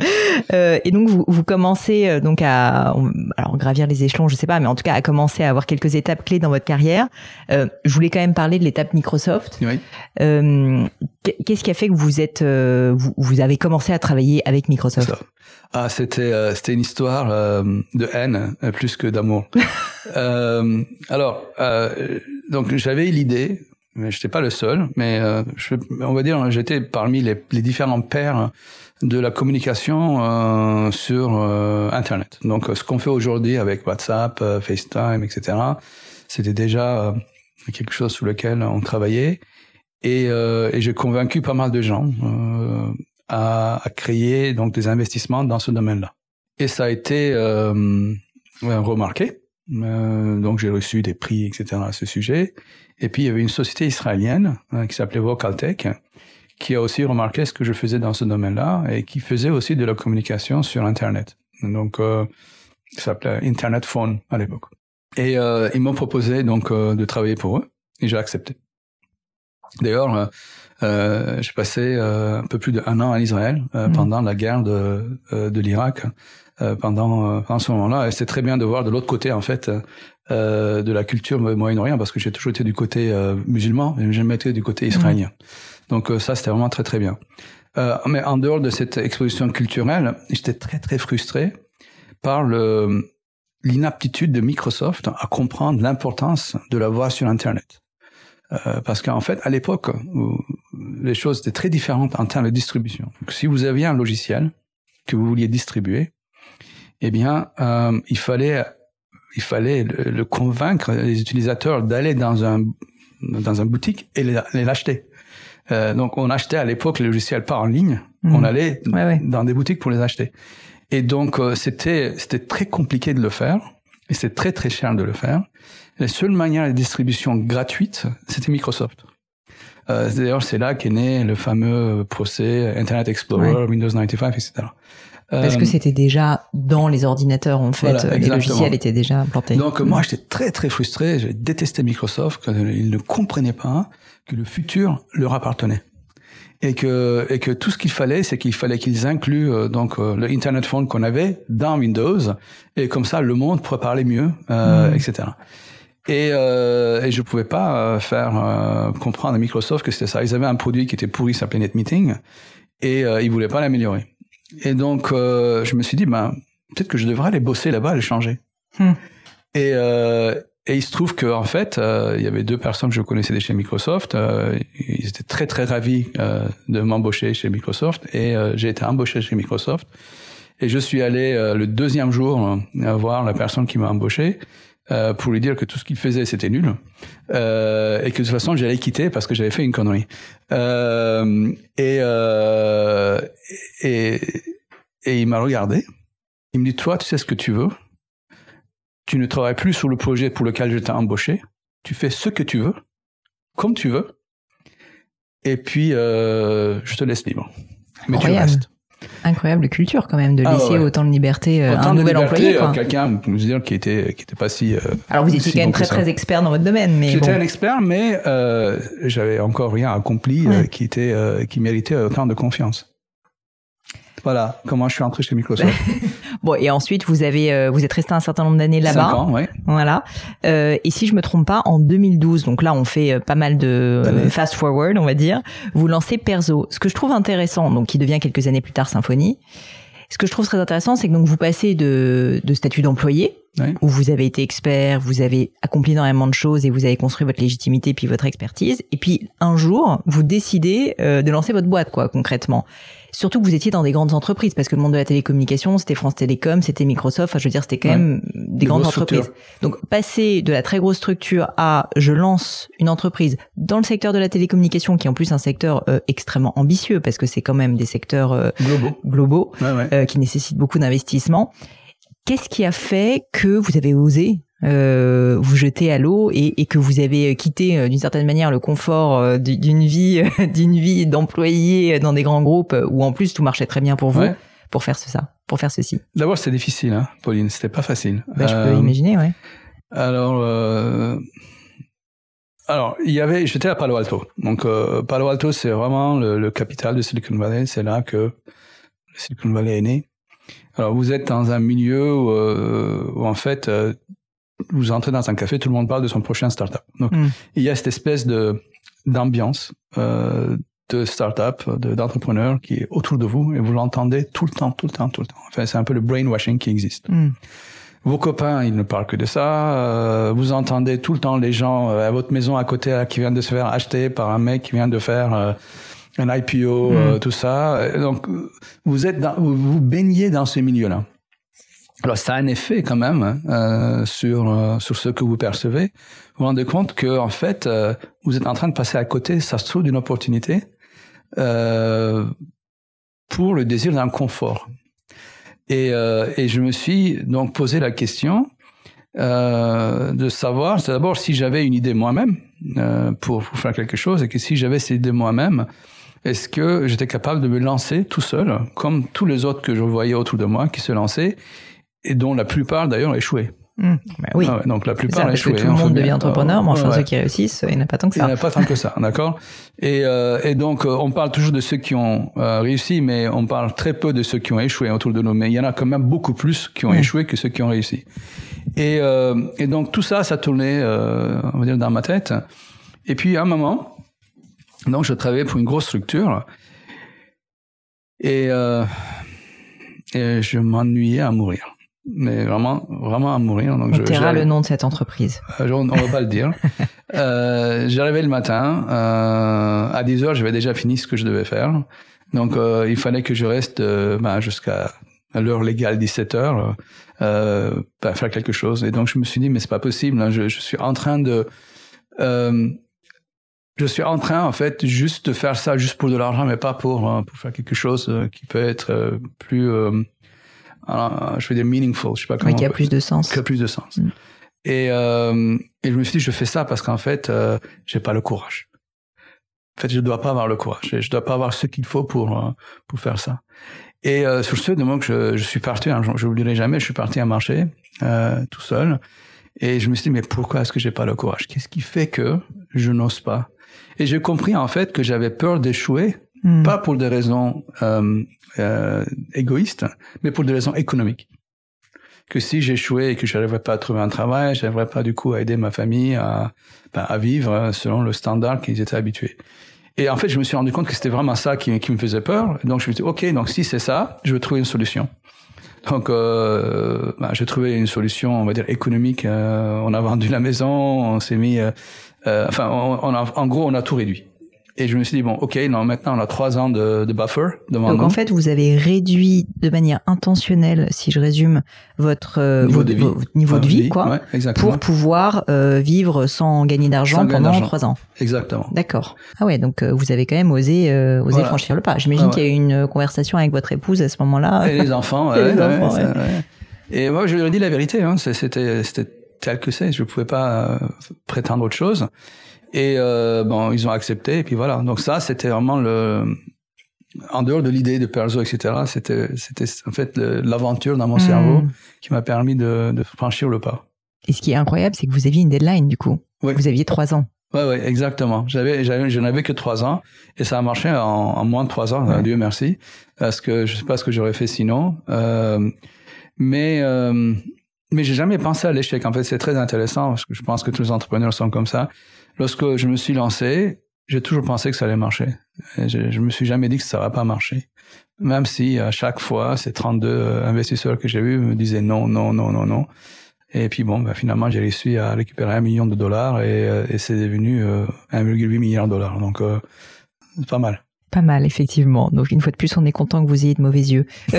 Euh, et donc vous, vous commencez euh, donc à alors gravir les échelons, je sais pas, mais en tout cas à commencer à avoir quelques étapes clés dans votre carrière. Euh, je voulais quand même parler de l'étape Microsoft. Oui. Euh, Qu'est-ce qui a fait que vous êtes euh, vous, vous avez commencé à travailler avec Microsoft? Ah, c'était euh, c'était une histoire euh, de haine plus que d'amour. euh, alors, euh, donc j'avais l'idée, mais j'étais pas le seul, mais euh, on va dire j'étais parmi les, les différents pairs de la communication euh, sur euh, Internet. Donc, ce qu'on fait aujourd'hui avec WhatsApp, euh, FaceTime, etc., c'était déjà euh, quelque chose sur lequel on travaillait. Et, euh, et j'ai convaincu pas mal de gens à, à, créer donc des investissements dans ce domaine-là. Et ça a été remarqué. Euh, donc j'ai reçu des prix, etc. à ce sujet. Et puis il y avait une société israélienne euh, qui s'appelait Vocaltech qui a aussi remarqué ce que je faisais dans ce domaine-là et qui faisait aussi de la communication sur Internet. Donc, euh, ça s'appelait Internet Phone à l'époque. Et euh, ils m'ont proposé donc euh, de travailler pour eux et j'ai accepté. D'ailleurs, euh, j'ai passé un peu plus d'un an en Israël mmh. pendant la guerre de, de l'Irak, pendant, pendant ce moment-là. Et c'est très bien de voir de l'autre côté en fait de la culture Moyen-Orient parce que j'ai toujours été du côté musulman et j'ai jamais été du côté israélien. Mmh. Donc ça, c'était vraiment très très bien. mais en dehors de cette exposition culturelle, j'étais très très frustré par le l'inaptitude de Microsoft à comprendre l'importance de la voix sur Internet. Euh, parce qu'en fait, à l'époque, les choses étaient très différentes en termes de distribution. Donc, si vous aviez un logiciel que vous vouliez distribuer, eh bien, euh, il fallait, il fallait le, convaincre les utilisateurs d'aller dans un dans un boutique et l'acheter. Euh, donc, on achetait à l'époque les logiciels pas en ligne, on mmh. allait dans des boutiques pour les acheter. Et donc, euh, c'était, c'était très compliqué de le faire. Et c'est très, très cher de le faire. La seule manière de distribution gratuite, c'était Microsoft. Euh, D'ailleurs, c'est là qu'est né le fameux procès Internet Explorer, Windows 95, etc. Parce que euh, c'était déjà dans les ordinateurs, en fait. les logiciels étaient déjà implantés. Donc, moi, j'étais très, très frustré. J'ai détesté Microsoft. Ils ne comprenaient pas que le futur leur appartenait et que et que tout ce qu'il fallait, c'est qu'il fallait qu'ils incluent euh, donc euh, le Internet Phone qu'on avait dans Windows et comme ça le monde pourrait parler mieux, euh, etc. Et, euh, et je pouvais pas euh, faire comprendre à Microsoft que c'était ça. Ils avaient un produit qui était pourri, s'appelait NetMeeting, et ils voulaient pas l'améliorer. Et donc je me suis dit, ben peut-être que je devrais aller bosser là-bas, le changer. Hmm. Et, et il se trouve qu'en en fait, euh, il y avait deux personnes que je connaissais chez Microsoft. Euh, ils étaient très très ravis euh, de m'embaucher chez Microsoft et j'ai été embauché chez Microsoft. Et je suis allé le deuxième jour voir la personne qui m'a embauché pour lui dire que tout ce qu'il faisait c'était nul et que de toute façon j'allais quitter parce que j'avais fait une connerie. et, et et il m'a regardé. Il me dit toi tu sais ce que tu veux tu ne travailles plus sur le projet pour lequel je t'ai embauché. Tu fais ce que tu veux, comme tu veux. Et puis, euh, je te laisse libre. Mais tu restes. Incroyable culture quand même de ah laisser autant de liberté euh, à un nouvel employé. Euh, quelqu'un, dire, qui était qui était pas si. Alors vous étiez quand même très très expert dans votre domaine, mais j'étais un expert, mais j'avais encore rien accompli qui était qui méritait autant de confiance. Voilà comment je suis entré chez Microsoft. bon, et ensuite vous avez euh, vous êtes resté un certain nombre d'années là-bas. Cinq ans, ouais. Voilà. Euh, et si je me trompe pas, en 2012, donc là on fait euh, pas mal de fast forward, on va dire. Vous lancez Perso. Ce que je trouve intéressant, donc qui devient quelques années plus tard Symfony. Ce que je trouve très intéressant, c'est que donc vous passez de, de statut d'employé, où vous avez été expert, vous avez accompli énormément de choses et vous avez construit votre légitimité puis votre expertise. Et puis un jour, vous décidez de lancer votre boîte, quoi, concrètement. Surtout que vous étiez dans des grandes entreprises, parce que le monde de la télécommunication, c'était France Télécom, c'était Microsoft, enfin, je veux dire, c'était quand même des, grandes entreprises. Donc, passer de la très grosse structure à je lance une entreprise dans le secteur de la télécommunication, qui est en plus un secteur euh, extrêmement ambitieux, parce que c'est quand même des secteurs euh, globaux, globaux euh, qui nécessitent beaucoup d'investissement. Qu'est-ce qui a fait que vous avez osé euh, vous jeter à l'eau et, et, que vous avez quitté euh, d'une certaine manière le confort euh, d'une vie d'une vie d'employé dans des grands groupes où en plus tout marchait très bien pour vous pour faire ça pour faire ceci. D'abord c'était difficile hein, Pauline. C'était pas facile. Bah, je peux imaginer ouais. alors alors il y avait j'étais à Palo Alto. Donc Palo Alto c'est vraiment le, le, capital de Silicon Valley. C'est là que Silicon Valley est né. Alors vous êtes dans un milieu où, où en fait vous entrez dans un café, tout le monde parle de son prochain startup. Donc, hmm. il y a cette espèce de d'ambiance euh, de startup, d'entrepreneurs qui est autour de vous et vous l'entendez tout le temps, tout le temps, tout le temps. Enfin, c'est un peu le brainwashing qui existe. Hmm. Vos copains, ils ne parlent que de ça. Euh, vous entendez tout le temps les gens euh, à votre maison à côté qui viennent de se faire acheter par un mec qui vient de faire euh, un IPO, hmm. tout ça. Donc, vous êtes dans, vous, vous baignez dans ce milieu-là. Alors ça a un effet quand même hein, euh, sur euh, sur ce que vous percevez. Vous vous rendez compte que en fait euh, vous êtes en train de passer à côté, ça se trouve d'une opportunité euh, pour le désir d'un confort. Et, et je me suis donc posé la question de savoir, c'est d'abord si j'avais une idée moi-même pour, pour, faire quelque chose et que si j'avais cette idée moi-même, est-ce que j'étais capable de me lancer tout seul, comme tous les autres que je voyais autour de moi qui se lançaient, et dont la plupart d'ailleurs échouaient. Mmh. Bah oui. Ah ouais, donc la plupart échouaient. que tout le monde bien- devient entrepreneur, mais enfin Ouais. ceux qui réussissent, il n'y en a pas tant que Il n'y ça. en a pas tant que ça, d'accord? Et, euh, et donc, euh, on parle toujours de ceux qui ont euh, réussi, mais on parle très peu de ceux qui ont échoué autour de nous. Mais il y en a quand même beaucoup plus qui ont Mm. échoué que ceux qui ont réussi. Et, euh, et donc, tout ça, ça tournait, euh, on va dire, dans ma tête. Et puis, à un moment, donc, je travaillais pour une grosse structure. Et, euh, et je m'ennuyais à mourir. Mais vraiment, vraiment à mourir. Donc, On je, le nom de cette entreprise. euh, on ne va pas le dire. Euh, J'arrivais le matin, euh, à 10 heures, j'avais déjà fini ce que je devais faire. Donc, il fallait que je reste ben, jusqu'à l'heure légale, 17 heures, ben, faire quelque chose. Et donc, je me suis dit, mais c'est pas possible. hein, je, je suis en train de... je suis en train, en fait, juste de faire ça juste pour de l'argent, mais pas pour, hein, pour faire quelque chose euh, qui peut être euh, plus, euh, euh, je veux dire, meaningful. Je sais pas comment Oui, qui a plus de sens. qui a plus de sens. Mm. Et, euh, et je me suis dit, je fais ça parce qu'en fait, euh, j'ai pas le courage. En fait, je dois pas avoir le courage. Je dois pas avoir ce qu'il faut pour euh, pour faire ça. Et euh, sur ce, de moment que je, je suis parti, hein, je j'oublierai jamais, je suis parti à marcher euh, tout seul. Et je me suis dit, mais pourquoi est-ce que j'ai pas le courage? Qu'est-ce qui fait que je n'ose pas? Et j'ai compris en fait que j'avais peur d'échouer, Hmm. pas pour des raisons euh, euh, égoïstes, mais pour des raisons économiques. Que si j'échouais et que je n'arriverais pas à trouver un travail, je n'arriverais pas du coup à aider ma famille à, ben, à vivre euh, selon le standard qu'ils étaient habitués. Et en fait, je me suis rendu compte que c'était vraiment ça qui, me faisait peur. Donc je me suis dit, ok, donc si c'est ça, je vais trouver une solution. Donc, euh, ben, j'ai trouvé une solution, on va dire économique. Euh, on a vendu la maison, on s'est mis, euh, euh, enfin, on a, en gros, on a tout réduit. Et je me suis dit bon, ok, non, maintenant on a trois ans de, de buffer devant Donc nous. en fait, vous avez réduit de manière intentionnelle, si je résume, votre euh, Niveau votre- de vie. votre niveau de Ouais, vie, quoi, ouais, pour pouvoir euh, vivre sans gagner d'argent pendant trois ans. Exactement. D'accord. Ah ouais, donc euh, vous avez quand même osé, euh, osé Voilà. franchir le pas. J'imagine Ah ouais. qu'il y a eu une conversation avec votre épouse à ce moment-là. Et les enfants, Et ouais, les ouais, enfants. Et moi, je leur ai dit la vérité. Hein, c'était, tel que c'est. Je pouvais pas euh, prétendre autre chose. Et euh, bon, ils ont accepté. Et puis voilà. Donc ça, c'était vraiment le. En dehors de l'idée de Perzo, etc., c'était, c'était en fait l'aventure dans mon Hmm. cerveau qui m'a permis de, de franchir le pas. Et ce qui est incroyable, c'est que vous aviez une deadline du coup. Oui. Vous aviez trois ans. Ouais, ouais, exactement. J'avais, j'avais, je n'avais que trois ans et ça a marché en, en moins de trois ans. Ouais. Dieu merci, parce que je sais pas ce que j'aurais fait sinon. Euh, mais euh, mais j'ai jamais pensé à l'échec. En fait, c'est très intéressant parce que je pense que tous les entrepreneurs sont comme ça. Lorsque je me suis lancé, j'ai toujours pensé que ça allait marcher. Je, je me suis jamais dit que ça va pas marcher. Même si à chaque fois, ces 32 euh, investisseurs que j'ai eus me disaient non, non, non, non, non. Et puis bon, ben, finalement, j'ai réussi à récupérer un million de dollars et, euh, c'est devenu euh, 1,8 milliard de dollars. Donc, euh, pas mal. Pas mal, effectivement. Donc, une fois de plus, on est content que vous ayez de mauvais yeux.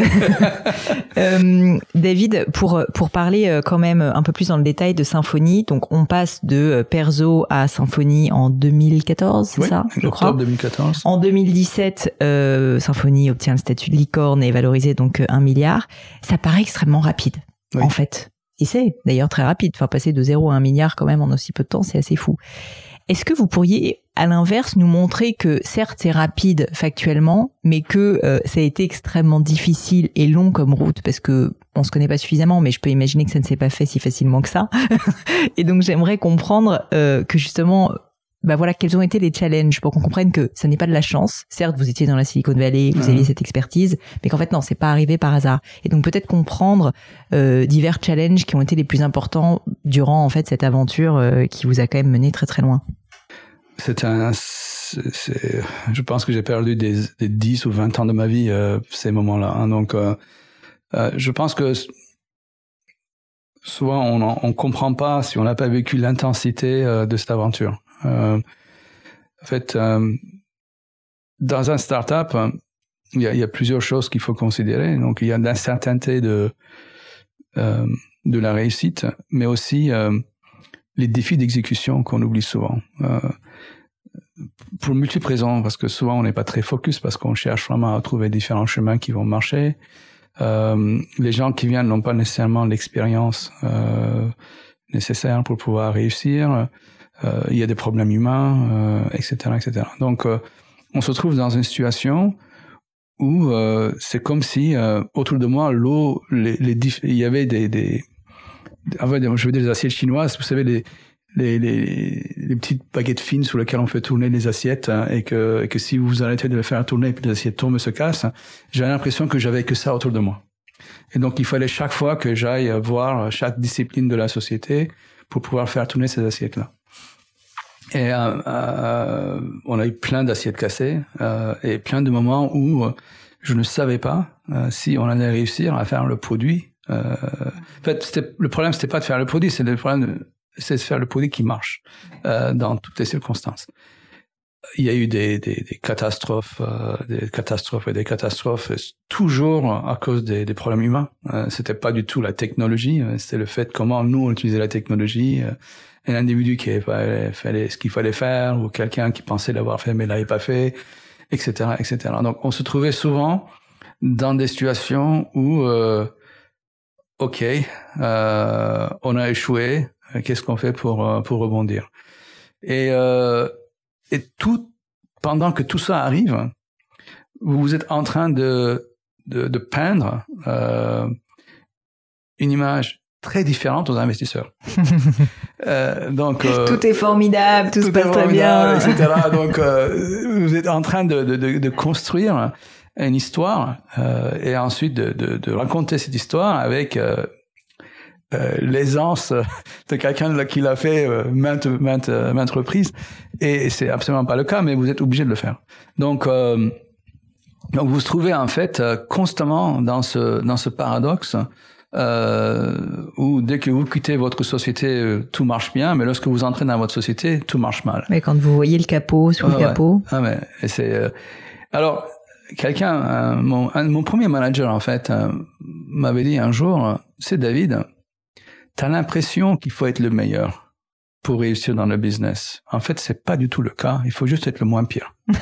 Euh, David, pour, pour parler euh, quand même un peu plus dans le détail de Symphonie, donc on passe de euh, Perzo à Symphonie en 2014, c'est Oui, ça, je crois octobre 2014. En 2017, euh, Symphonie obtient le statut de licorne et est valorisé donc un milliard. Ça paraît extrêmement rapide, Oui. en fait. Et c'est d'ailleurs très rapide. Enfin, passer de 0 à 1 milliard quand même en aussi peu de temps, c'est assez fou. Est-ce que vous pourriez, à l'inverse, nous montrer que certes c'est rapide factuellement, mais que euh, ça a été extrêmement difficile et long comme route? Parce que on se connaît pas suffisamment, mais je peux imaginer que ça ne s'est pas fait si facilement que ça. et donc j'aimerais comprendre euh, que justement, bah voilà, quels ont été les challenges pour qu'on comprenne que ça n'est pas de la chance. Certes, vous étiez dans la Silicon Valley, vous Mhm. aviez cette expertise, mais qu'en fait non, c'est pas arrivé par hasard. Et donc peut-être comprendre euh, divers challenges qui ont été les plus importants durant en fait cette aventure euh, qui vous a quand même mené très très loin. C'est un, je pense que j'ai perdu des, des 10 ou 20 ans de ma vie, euh, ces moments-là. hein. Donc, je pense que souvent, on on comprend pas si on n'a pas vécu l'intensité de cette aventure. Euh, en fait, euh, dans un startup, il y a, plusieurs choses qu'il faut considérer. Donc, il y a l'incertitude de, euh, de la réussite, mais aussi les défis d'exécution qu'on oublie souvent. Pour multiples raisons, parce que souvent on n'est pas très focus, parce qu'on cherche vraiment à trouver différents chemins qui vont marcher. Les gens qui viennent n'ont pas nécessairement l'expérience nécessaire pour pouvoir réussir. Euh, il y a des problèmes humains, euh, etc., etc. Donc, euh, on se trouve dans une situation où c'est comme si autour de moi, l'eau, les, les il y avait des, des, je veux dire des assiettes chinoises, vous savez, les, les, les, les, petites baguettes fines sur lesquelles on fait tourner les assiettes hein, et, que, et que si vous arrêtez de les faire tourner que les assiettes tombent et se cassent, j'avais l'impression que j'avais que ça autour de moi. Et donc il fallait chaque fois que j'aille voir chaque discipline de la société pour pouvoir faire tourner ces assiettes-là. Et euh, euh, on a eu plein d'assiettes cassées euh, et plein de moments où je ne savais pas si on allait réussir à faire le produit. en fait, le problème, c'était pas de faire le produit, c'est le problème, c'est de faire le produit qui marche dans toutes les circonstances. Il y a eu des, catastrophes, des catastrophes et des catastrophes, toujours à cause des, des problèmes humains. c'était pas du tout la technologie, c'était le fait comment nous on utilisait la technologie un individu qui avait fait ce qu'il fallait faire ou quelqu'un qui pensait l'avoir fait mais l'avait pas fait, etc., etc. Donc on se trouvait souvent dans des situations où, euh, ok, euh, on a échoué, qu'est-ce qu'on fait pour euh, pour rebondir? Et euh, et tout pendant que tout ça arrive, vous êtes en train de de, de peindre euh, une image très différente aux investisseurs. euh, donc euh, tout est formidable, tout, se passe très bien, etc. donc euh, vous êtes en train de, de, de construire une histoire euh, et ensuite de, de, raconter cette histoire avec euh, l'aisance de quelqu'un qui l'a fait maintes, maintes, maintes reprises. Et c'est absolument pas le cas, mais vous êtes obligé de le faire. Donc donc vous vous trouvez en fait constamment dans ce dans ce paradoxe euh, où dès que vous quittez votre société, euh, tout marche bien, mais lorsque vous entrez dans votre société, tout marche mal. Mais quand vous voyez le capot sur le capot. Ah mais c'est euh, alors quelqu'un, mon, mon premier manager en fait m'avait dit un jour, c'est David, t'as l'impression qu'il faut être le meilleur pour réussir dans le business. En fait, c'est pas du tout le cas. Il faut juste être le moins pire.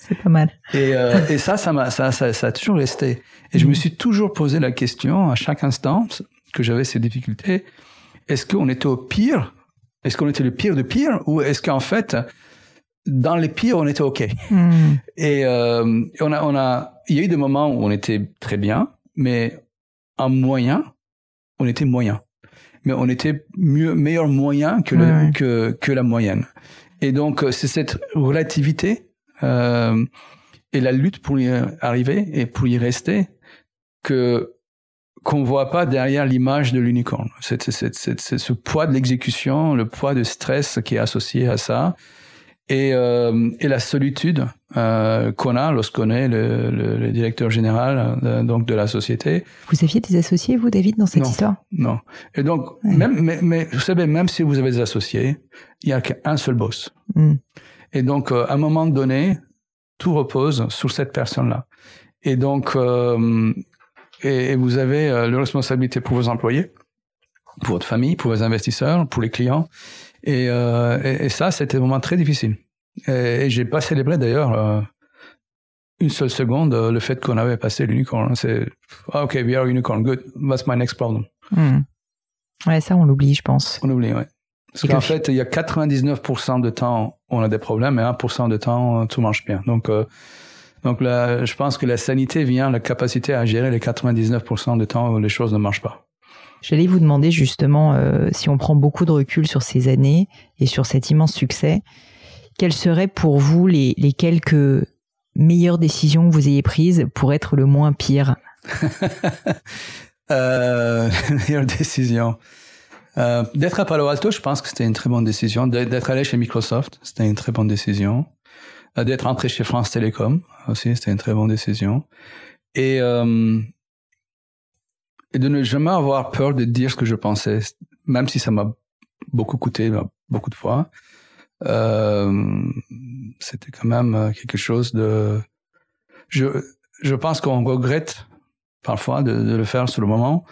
C'est pas mal. Et, euh, et ça, ça, m'a, ça, ça, ça, a toujours resté. Et je me suis toujours posé la question à chaque instant que j'avais ces difficultés. Est-ce qu'on était au pire? Est-ce qu'on était le pire de pire? Ou est-ce qu'en fait, dans les pires, on était OK? Et euh, on a, on a, il y a eu des moments où on était très bien, mais en moyen, on était moyen. Mais on était mieux, meilleur moyen que, le, que, que la moyenne. Et donc, c'est cette relativité euh, et la lutte pour y arriver et pour y rester que qu'on voit pas derrière l'image de l'unicorne. C'est ce poids de l'exécution, le poids de stress qui est associé à ça, et, euh, et la solitude euh, qu'on a lorsqu'on est le, le, directeur général euh, donc de la société. Vous aviez des associés, vous, David, dans cette histoire? Non. Et donc, même, mais, mais, vous savez, même si vous avez des associés, il y a qu'un seul boss. Hmm. Et donc, euh, à un moment donné, tout repose sur cette personne-là. Et donc, euh, et, vous avez euh, la responsabilité pour vos employés, pour votre famille, pour vos investisseurs, pour les clients. Et, euh, et, ça, c'était un moment très difficile. Et, j'ai pas célébré d'ailleurs une seule seconde le fait qu'on avait passé l'unicorn. C'est ah, OK, we are unicorn, good. That's my next problem. Hmm. Ouais, ça on l'oublie, je pense. On oublie, ouais. Parce qu'en fait, il y a 99% de temps, on a des problèmes, et 1% de temps, tout marche bien. Donc, euh, donc là, je pense que la sanité vient la capacité à gérer les 99% de temps où les choses ne marchent pas. J'allais vous demander justement, euh, si on prend beaucoup de recul sur ces années et sur cet immense succès, quelles seraient pour vous les, les quelques meilleures décisions que vous ayez prises pour être le moins pire? Euh, Meilleure décision. Euh, d'être à Palo Alto, je pense que c'était une très bonne décision. D'être allé chez Microsoft, c'était une très bonne décision. Euh, d'être entré chez France Télécom aussi, c'était une très bonne décision. Et, euh, et de ne jamais avoir peur de dire ce que je pensais, même si ça m'a beaucoup coûté beaucoup de fois. Euh, c'était quand même quelque chose de... Je, je pense qu'on regrette parfois de, de, le faire sur le moment,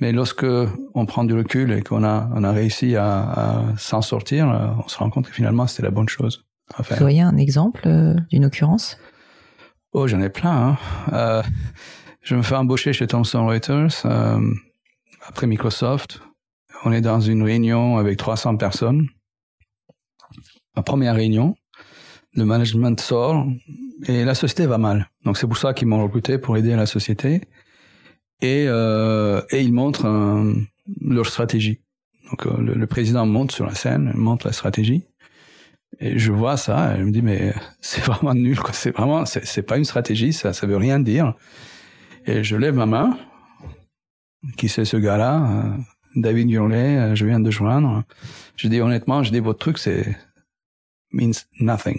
mais lorsque on prend du recul et qu'on a, on a réussi à, à s'en sortir, euh, on se rend compte que finalement c'était la bonne chose à faire. Vous auriez un exemple euh, d'une occurrence? Oh, j'en ai plein. Hein. Euh, je me fais embaucher chez Thomson Reuters euh, après Microsoft. On est dans une réunion avec 300 personnes. Ma première réunion le management sort et la société va mal. Donc c'est pour ça qu'ils m'ont recruté pour aider la société et euh, et ils montrent leur stratégie. Donc euh, le, président monte sur la scène, montre la stratégie et je vois ça et je me dis mais c'est vraiment nul quoi. C'est vraiment c'est pas une stratégie, ça ça veut rien dire. Et je lève ma main. Qui c'est ce gars-là? Euh, David Hurley, euh, je viens de joindre. Je dis honnêtement, je dis votre truc c'est means nothing.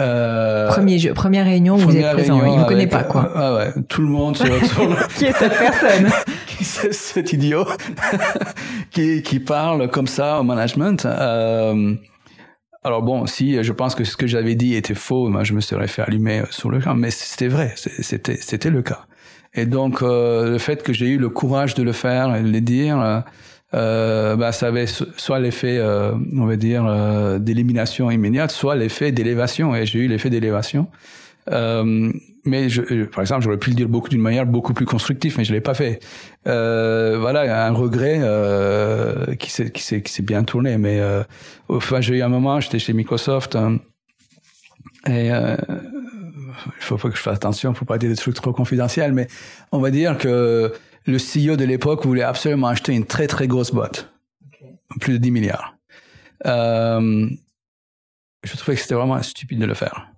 Euh, Premier jeu, première réunion où vous êtes présent, il ne connaît pas quoi. Ah ouais, tout le monde se retourne. qui est cette personne Qui c'est cet idiot qui, qui parle comme ça au management euh, Alors bon, si je pense que ce que j'avais dit était faux, moi je me serais fait allumer sur le camp, mais c'était vrai, c'était c'était le cas. Et donc euh, le fait que j'ai eu le courage de le faire et de le dire. Euh, bah, ça avait soit l'effet, euh, on va dire, euh, d'élimination immédiate, soit l'effet d'élévation. Et j'ai eu l'effet d'élévation. Mais je, par exemple, j'aurais pu le dire beaucoup d'une manière beaucoup plus constructive, mais je l'ai pas fait. voilà, un regret qui s'est qui s'est qui s'est bien tourné. Mais enfin, j'ai eu un moment, j'étais chez Microsoft hein, et il faut pas que je fasse attention pour pas dire des trucs trop confidentiels, mais on va dire que le CEO de l'époque voulait absolument acheter une très très grosse boîte, plus de 10 milliards. Euh, je trouvais que c'était vraiment stupide de le faire.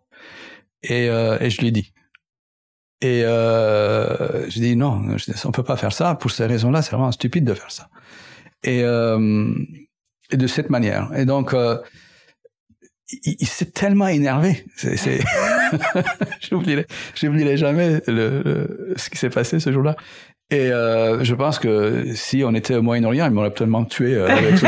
Et, euh, et je lui ai dit. Et euh, je dis non, on peut pas faire ça. Pour ces raisons-là, c'est vraiment stupide de faire ça. Et, et de cette manière. Et donc, il, s'est tellement énervé. C'est, j'oublierai, jamais le, ce qui s'est passé ce jour-là. Et euh, je pense que si on était au Moyen-Orient, ils m'auraient tellement tué euh, avec ce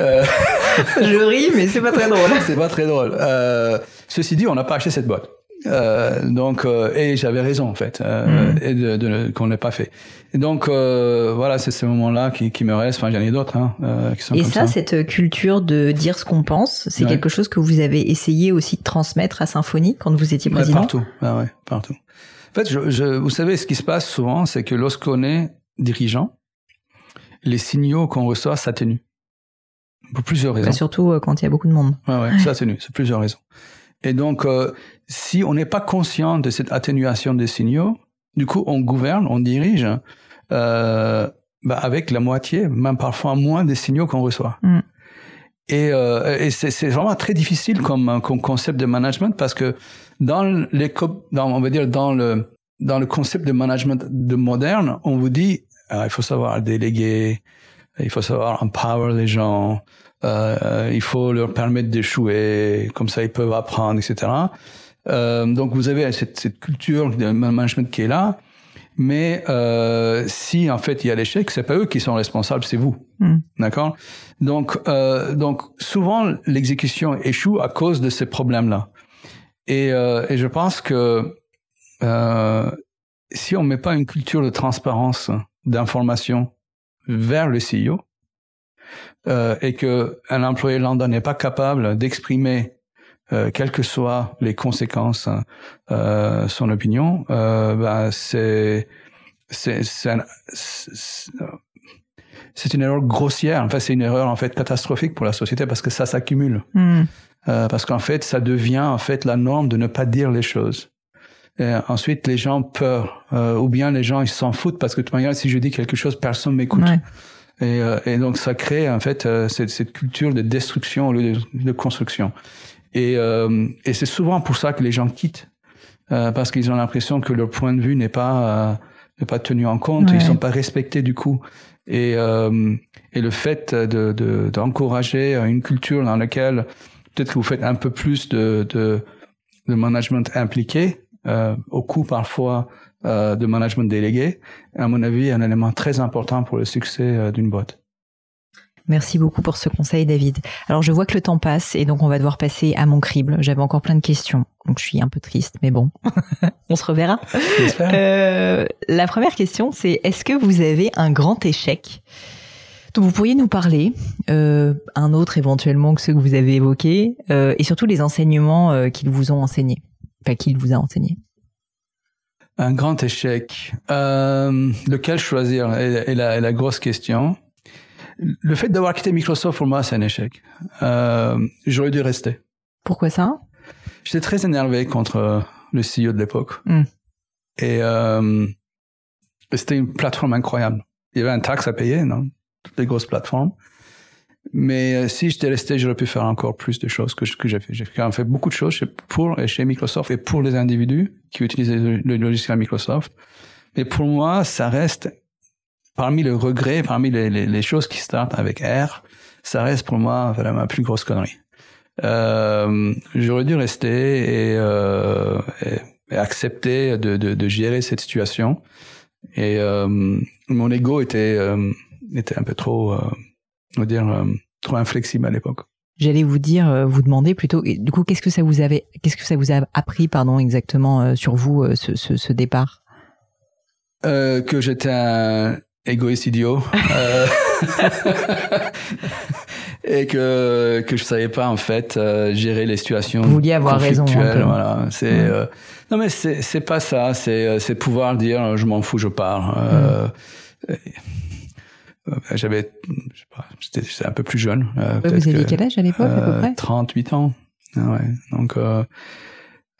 euh, Je ris, mais c'est pas très drôle. c'est pas très drôle. Euh, ceci dit, on n'a pas acheté cette boîte. Euh, donc, euh, et j'avais raison en fait, euh, mm. et de, de, qu'on l'ait pas fait. Et donc, euh, voilà, c'est ce moment-là qui, qui me reste. Enfin, j'en ai d'autres hein, qui sont Et comme ça, cette culture de dire ce qu'on pense, c'est quelque chose que vous avez essayé aussi de transmettre à Symphonie quand vous étiez président? partout, ah ouais, partout. En fait, je, je, vous savez, ce qui se passe souvent, c'est que lorsqu'on est dirigeant, les signaux qu'on reçoit s'atténuent. Pour plusieurs raisons. Bah, surtout euh, quand il y a beaucoup de monde. Ouais, ouais, ça s'atténue, c'est plusieurs raisons. Et donc, euh, si on n'est pas conscient de cette atténuation des signaux, du coup, on gouverne, on dirige euh, bah, avec la moitié, même parfois moins des signaux qu'on reçoit. Mm. Et, euh, et c'est vraiment très difficile comme, comme concept de management parce que dans les, dans, on va dire dans le dans le concept de management de moderne, on vous dit euh, il faut savoir déléguer, il faut savoir empower les gens, euh, il faut leur permettre d'échouer, comme ça ils peuvent apprendre, etc. Euh, donc vous avez cette, cette, culture de management qui est là, mais euh, si en fait il y a l'échec, c'est pas eux qui sont responsables, c'est vous, hmm. d'accord? Donc euh, donc souvent l'exécution échoue à cause de ces problèmes-là. Et, euh, et je pense que euh, si on met pas une culture de transparence, d'information vers le CEO, euh, et que un employé lambda n'est pas capable d'exprimer, euh, quelles que soient les conséquences, euh, son opinion, bah, c'est c'est c'est une erreur grossière. En fait, c'est une erreur en fait catastrophique pour la société parce que ça s'accumule. Hmm. Parce qu'en fait, ça devient en fait la norme de ne pas dire les choses. Et ensuite, les gens peur, euh, ou bien les gens ils s'en foutent parce que de toute manière, si je dis quelque chose, personne m'écoute. Et, euh, et, donc, ça crée en fait euh, cette, cette, culture de destruction au lieu de, de construction. Et, euh, et c'est souvent pour ça que les gens quittent, parce qu'ils ont l'impression que leur point de vue n'est pas n'est pas tenu en compte, ils sont pas respectés du coup. Et, et le fait de d'encourager une culture dans laquelle peut-être que vous faites un peu plus de, de, de management impliqué, euh, au coût parfois euh, de management délégué, à mon avis, un élément très important pour le succès euh, d'une boîte. Merci beaucoup pour ce conseil, David. Alors, je vois que le temps passe et donc on va devoir passer à mon crible. J'avais encore plein de questions, donc je suis un peu triste, mais bon, on se reverra. Euh, la première question, c'est est-ce que vous avez un grand échec donc vous pourriez nous parler, euh, un autre éventuellement que ceux que vous avez évoqués, euh, et surtout les enseignements qu'ils vous ont enseignés, enfin qu'il vous a enseigné. Un grand échec. Euh, lequel choisir est, la, la, grosse question. Le fait d'avoir quitté Microsoft pour moi c'est un échec. Euh, j'aurais dû rester. Pourquoi ça? J'étais très énervé contre le CEO de l'époque. Mm. Et euh, c'était une plateforme incroyable. Il y avait un taxe à payer, non? Toutes les grosses plateformes. Mais euh, si j'étais resté, j'aurais pu faire encore plus de choses que, que j'ai fait. J'ai quand même fait beaucoup de choses chez, pour chez Microsoft et pour les individus qui utilisaient le, le logiciel Microsoft. Mais pour moi, ça reste parmi les regrets, parmi les, les, choses qui startent avec R, ça reste pour moi vraiment ma plus grosse connerie. Euh, j'aurais dû rester et, euh, et accepter de, de, de, gérer cette situation. Et euh, mon ego était euh, était un peu trop, euh, on va dire, euh, trop inflexible à l'époque. J'allais vous dire, vous demander plutôt, du coup, qu'est-ce que ça vous avait, qu'est-ce que ça vous a appris, pardon, exactement sur vous ce, ce, ce départ? Que j'étais un égoïste idiot. euh, et que que je savais pas en fait euh, gérer les situations Vous vouliez avoir raison. Voilà, c'est euh, non mais c'est c'est pas ça, c'est euh, c'est pouvoir dire euh, je m'en fous, je pars. Euh, euh, J'avais, je sais pas, j'étais un peu plus jeune. euh, Ouais, vous aviez que, quel âge à l'époque, à peu euh, près? 38 ans. Ah ouais. Donc, euh,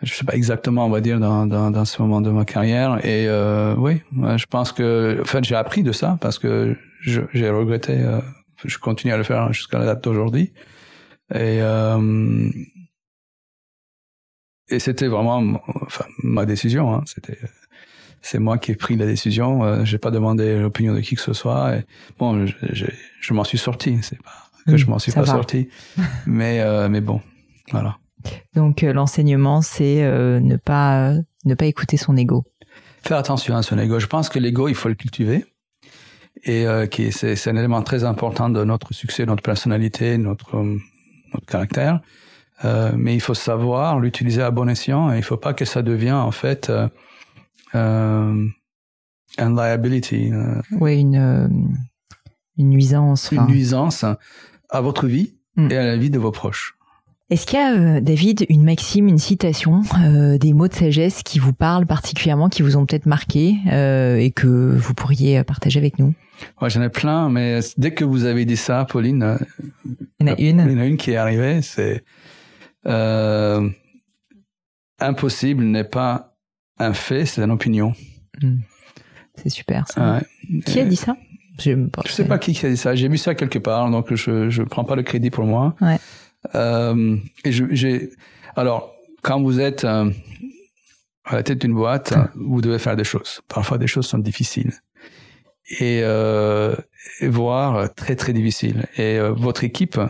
je sais pas exactement, on va dire, dans, dans, dans ce moment de ma carrière. Et euh, oui, je pense que, en fait, j'ai appris de ça parce que je- j'ai regretté. euh, je continue à le faire jusqu'à la date d'aujourd'hui. Et euh, et c'était vraiment, enfin, ma décision. Hein, c'était c'est moi qui ai pris la décision. Euh, j'ai pas demandé l'opinion de qui que ce soit. Et bon, je, je, je m'en suis sorti. C'est pas que je m'en suis pas va. sorti, mais euh, mais bon, voilà. Donc euh, l'enseignement, c'est euh, ne pas euh, ne pas écouter son ego. Faire attention à son ego. Je pense que l'ego, il faut le cultiver. Et euh, qui c'est, c'est un élément très important de notre succès, notre personnalité, notre, notre caractère. Euh, mais il faut savoir l'utiliser à bon escient et il faut pas que ça devienne en fait euh, liability, euh, Ouais, une euh, une nuisance. une nuisance à votre vie Mm. et à la vie de vos proches. Est-ce qu'il y a, David, une maxime, une citation, euh, des mots de sagesse qui vous parlent particulièrement, qui vous ont peut-être marqué euh, et que vous pourriez partager avec nous? Ouais, j'en ai plein, mais dès que vous avez dit ça, Pauline, Il y en a Il y une. en a une qui est arrivée, c'est euh, impossible n'est pas un fait, c'est une opinion. C'est super. Ça. Ouais. Qui a dit ça? Je ne sais pas qui a dit ça. J'ai vu ça quelque part, donc je je prends pas le crédit pour moi. Ouais. Euh, et j'ai alors quand vous êtes euh, à la tête d'une boîte, vous devez faire des choses. Parfois, des choses sont difficiles et, euh, et voire très très difficiles. Et votre équipe,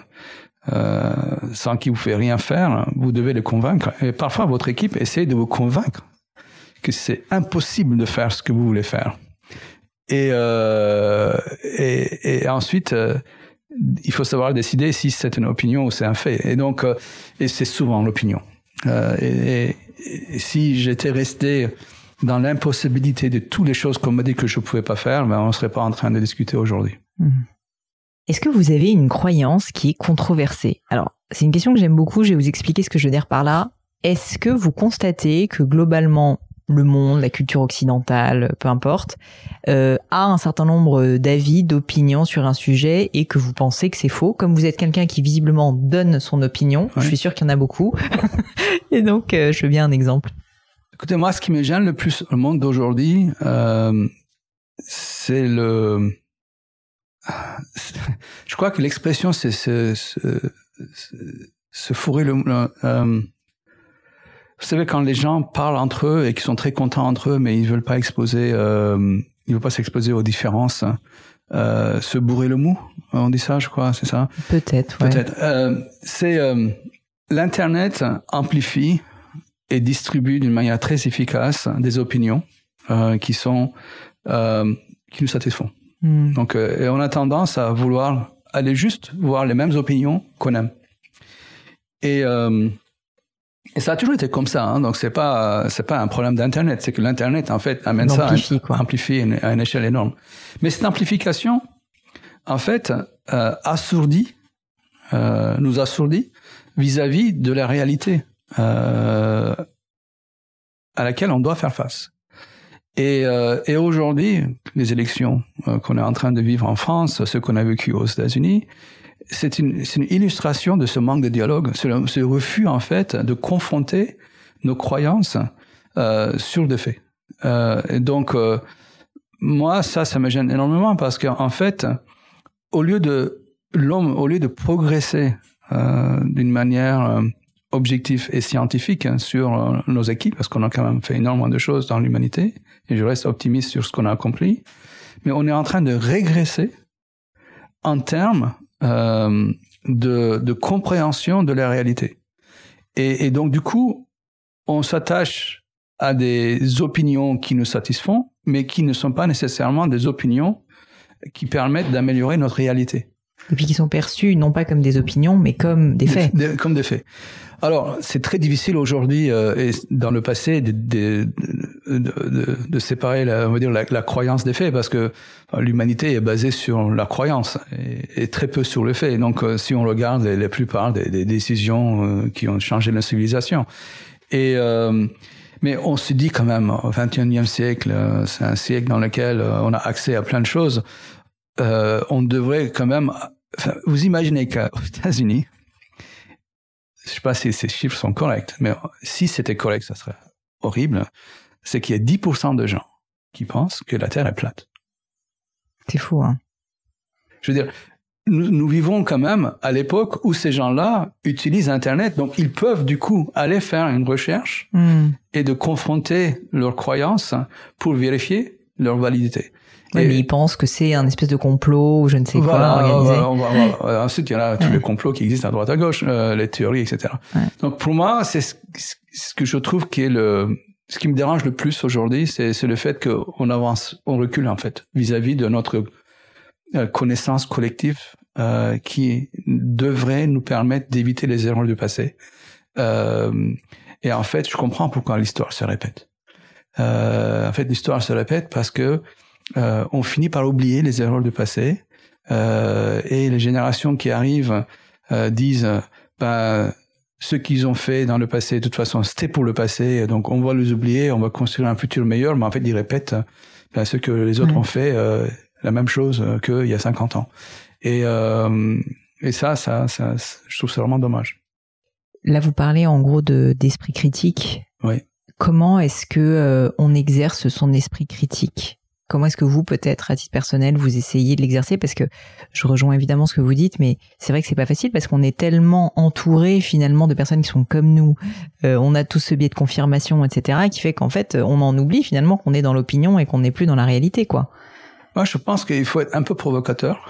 sans qui vous fait rien faire, vous devez les convaincre. Et parfois, votre équipe essaie de vous convaincre que c'est impossible de faire ce que vous voulez faire. Et, euh, et, ensuite, euh, il faut savoir décider si c'est une opinion ou c'est un fait. Et donc, euh, et c'est souvent l'opinion. Et, si j'étais resté dans l'impossibilité de toutes les choses qu'on m'a dit que je pouvais pas faire, ben on ne serait pas en train de discuter aujourd'hui. Mhm. Est-ce que vous avez une croyance qui est controversée? Alors, c'est une question que j'aime beaucoup, je vais vous expliquer ce que je veux dire par là. Est-ce que vous constatez que globalement, le monde, la culture occidentale, peu importe, euh, a un certain nombre d'avis, d'opinions sur un sujet et que vous pensez que c'est faux Comme vous êtes quelqu'un qui visiblement donne son opinion, je suis sûr qu'il y en a beaucoup. et donc, euh, je veux bien un exemple. Écoutez, moi, ce qui me gêne le plus au monde d'aujourd'hui, euh, c'est le. Je crois que l'expression, c'est se, fourrer le. le- vous savez, quand les gens parlent entre eux et qu'ils sont très contents entre eux, mais ils veulent pas exposer, euh, ils veulent pas s'exposer aux différences, euh, se bourrer le mou, on dit ça, je crois, c'est ça? Peut-être, ouais. Peut-être. Euh, c'est l'internet amplifie et distribue d'une manière très efficace des opinions qui sont qui nous satisfont. Hmm. Donc, et on a tendance à vouloir aller juste voir les mêmes opinions qu'on aime. Et et ça a toujours été comme ça. Hein, donc c'est pas c'est pas un problème d'internet, c'est que l'internet en fait amène ça à, L'amplifie, quoi. amplifie à une, à une échelle énorme. Mais cette amplification, en fait, euh, assourdit, euh, nous assourdit vis-à-vis de la réalité euh, à laquelle on doit faire face. Et, euh, et aujourd'hui, les élections qu'on est en train de vivre en France, ce qu'on a vécu aux États-Unis, c'est une, une, illustration de ce manque de dialogue, ce, refus en fait de confronter nos croyances euh, sur des faits. Euh, et donc, euh, moi, ça, ça me gêne énormément parce qu'en fait, au lieu de l'homme, au lieu de progresser d'une manière objective et scientifique hein, sur nos équipes, parce qu'on a quand même fait énormément de choses dans l'humanité, et je reste optimiste sur ce qu'on a accompli, mais on est en train de régresser en termes euh, de, de, compréhension de la réalité. Et, et donc, du coup, on s'attache à des opinions qui nous satisfont, mais qui ne sont pas nécessairement des opinions qui permettent d'améliorer notre réalité. Et puis qui sont perçues non pas comme des opinions, mais comme des faits. comme des faits. Alors, c'est très difficile aujourd'hui euh, et dans le passé de, de, de, de, séparer, la, on va dire, la, la, croyance des faits, parce que l'humanité est basée sur la croyance et, et, très peu sur le fait. Donc, euh, si on regarde la plupart des, des décisions euh, qui ont changé la civilisation, et euh, mais on se dit quand même, au XXIe siècle, c'est un siècle dans lequel on a accès à plein de choses. On devrait quand même. Enfin, vous imaginez qu'aux États-Unis, je sais pas si ces chiffres sont corrects, mais si c'était correct, ça serait horrible, c'est qu'il y a 10% de gens qui pensent que la Terre est plate. C'est fou, hein. Je veux dire, nous, nous vivons quand même à l'époque où ces gens-là utilisent Internet, donc ils peuvent du coup aller faire une recherche mm. et de confronter leurs croyances pour vérifier leur validité. Mais ils pensent que c'est un espèce de complot ou je ne sais quoi organisé. Voilà, Ensuite, il y en a tous les complots qui existent à droite à gauche, euh, les théories, etc. Ouais. Donc pour moi, c'est ce, ce, que je trouve qui est le ce qui me dérange le plus aujourd'hui, c'est le fait qu'on avance, on recule en fait vis-à-vis -vis de notre euh, connaissance collective euh, qui devrait nous permettre d'éviter les erreurs du passé. Euh, et en fait, je comprends pourquoi l'histoire se répète. Euh, en fait, l'histoire se répète parce que euh, on finit par oublier les erreurs du passé euh, et les générations qui arrivent disent ben, ce qu'ils ont fait dans le passé, de toute façon, c'était pour le passé, donc on va les oublier, on va construire un futur meilleur, mais en fait, ils répètent ben, ce que les autres ont fait, euh, la même chose qu'il y a 50 ans. Et, euh, et ça, ça, ça, je trouve ça vraiment dommage. Là, vous parlez en gros de d'esprit critique. Oui. Comment est-ce que euh, on exerce son esprit critique? Comment est-ce que vous, peut-être, à titre personnel, vous essayez de l'exercer? Parce que je rejoins évidemment ce que vous dites, mais c'est vrai que c'est pas facile parce qu'on est tellement entouré finalement de personnes qui sont comme nous. Euh, on a tout ce biais de confirmation, etc., qui fait qu'en fait, on en oublie finalement qu'on est dans l'opinion et qu'on n'est plus dans la réalité, quoi. Moi, je pense qu'il faut être un peu provocateur,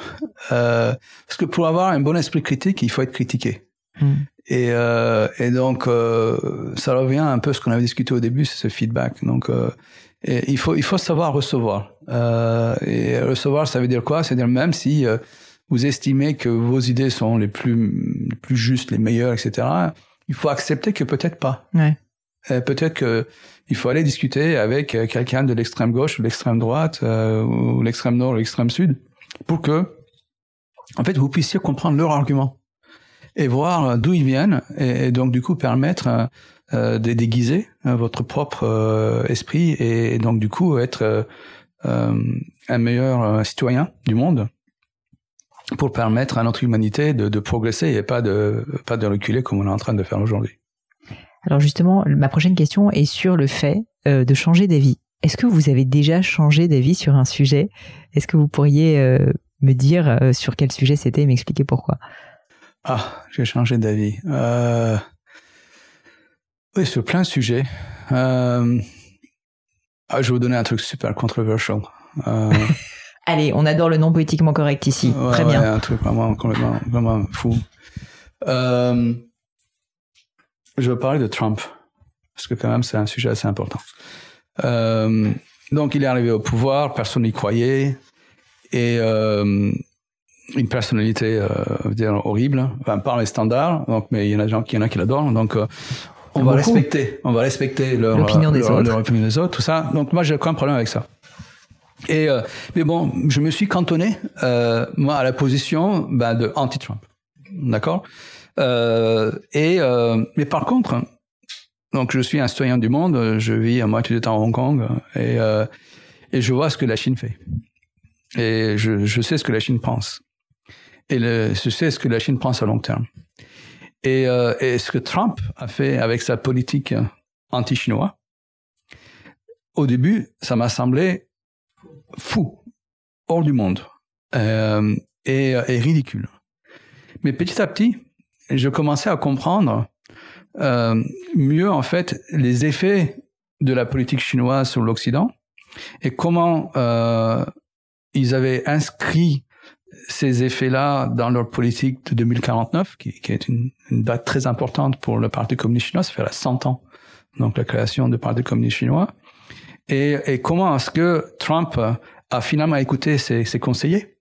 euh, parce que pour avoir un bon esprit critique, il faut être critiqué. Mm. Et, euh, et donc, euh, ça revient un peu à ce qu'on avait discuté au début, c'est ce feedback. Donc, euh, et il faut il faut savoir recevoir. Euh, et recevoir, ça veut dire quoi? C'est-à-dire même si euh, vous estimez que vos idées sont les plus les plus justes, les meilleures, etc. Il faut accepter que peut-être pas. Ouais. peut-être que il faut aller discuter avec euh, quelqu'un de l'extrême gauche ou l'extrême droite euh, ou l'extrême nord ou l'extrême sud pour que, en fait, vous puissiez comprendre leur argument et voir d'où ils viennent et, donc du coup permettre euh, de déguiser votre propre euh, esprit et, donc du coup être un meilleur citoyen du monde pour permettre à notre humanité de, progresser et pas de pas de reculer comme on est en train de faire aujourd'hui. Alors justement, ma prochaine question est sur le fait euh, de changer d'avis. Est-ce que vous avez déjà changé d'avis sur un sujet? Est-ce que vous pourriez euh, me dire euh, sur quel sujet c'était et m'expliquer pourquoi? Ah, j'ai changé d'avis. Oui, sur plein de sujets. Ah, je vais vous donner un truc super controversial. Allez, on adore le nom politiquement correct ici. Très bien. Ouais, un truc vraiment complètement, vraiment fou. Euh, je veux parler de Trump, parce que quand même c'est un sujet assez important. Euh, donc il est arrivé au pouvoir, personne n'y croyait, et euh, une personnalité euh, dire, horrible, enfin par les standards, donc, mais il y en a des gens qui, y en a qui l'adorent, donc euh, on va respecter, on va respecter leur, l'opinion des, leur, leur opinion des autres, tout ça. Donc moi j'ai aucun problème avec ça. Et euh, mais bon, je me suis cantonné euh, moi à la position bah, de anti-Trump, d'accord? Euh, et euh, mais par contre, donc je suis un citoyen du monde, je vis à moitié du temps à Hong Kong et euh, et je vois ce que la Chine fait et je, je sais ce que la Chine pense. Et le succès que la Chine pense à long terme. Et, euh, et ce que Trump a fait avec sa politique anti-chinois, au début, ça m'a semblé fou, hors du monde euh, et, et, ridicule. Mais petit à petit, je commençais à comprendre euh, mieux en fait les effets de la politique chinoise sur l'Occident et comment euh, ils avaient inscrit ces effets-là dans leur politique de 2049, qui, qui est une, une, date très importante pour le Parti communiste chinois, ça fait 100 ans, donc la création du Parti communiste chinois. Et, et comment est-ce que Trump a finalement écouté ses, ses conseillers?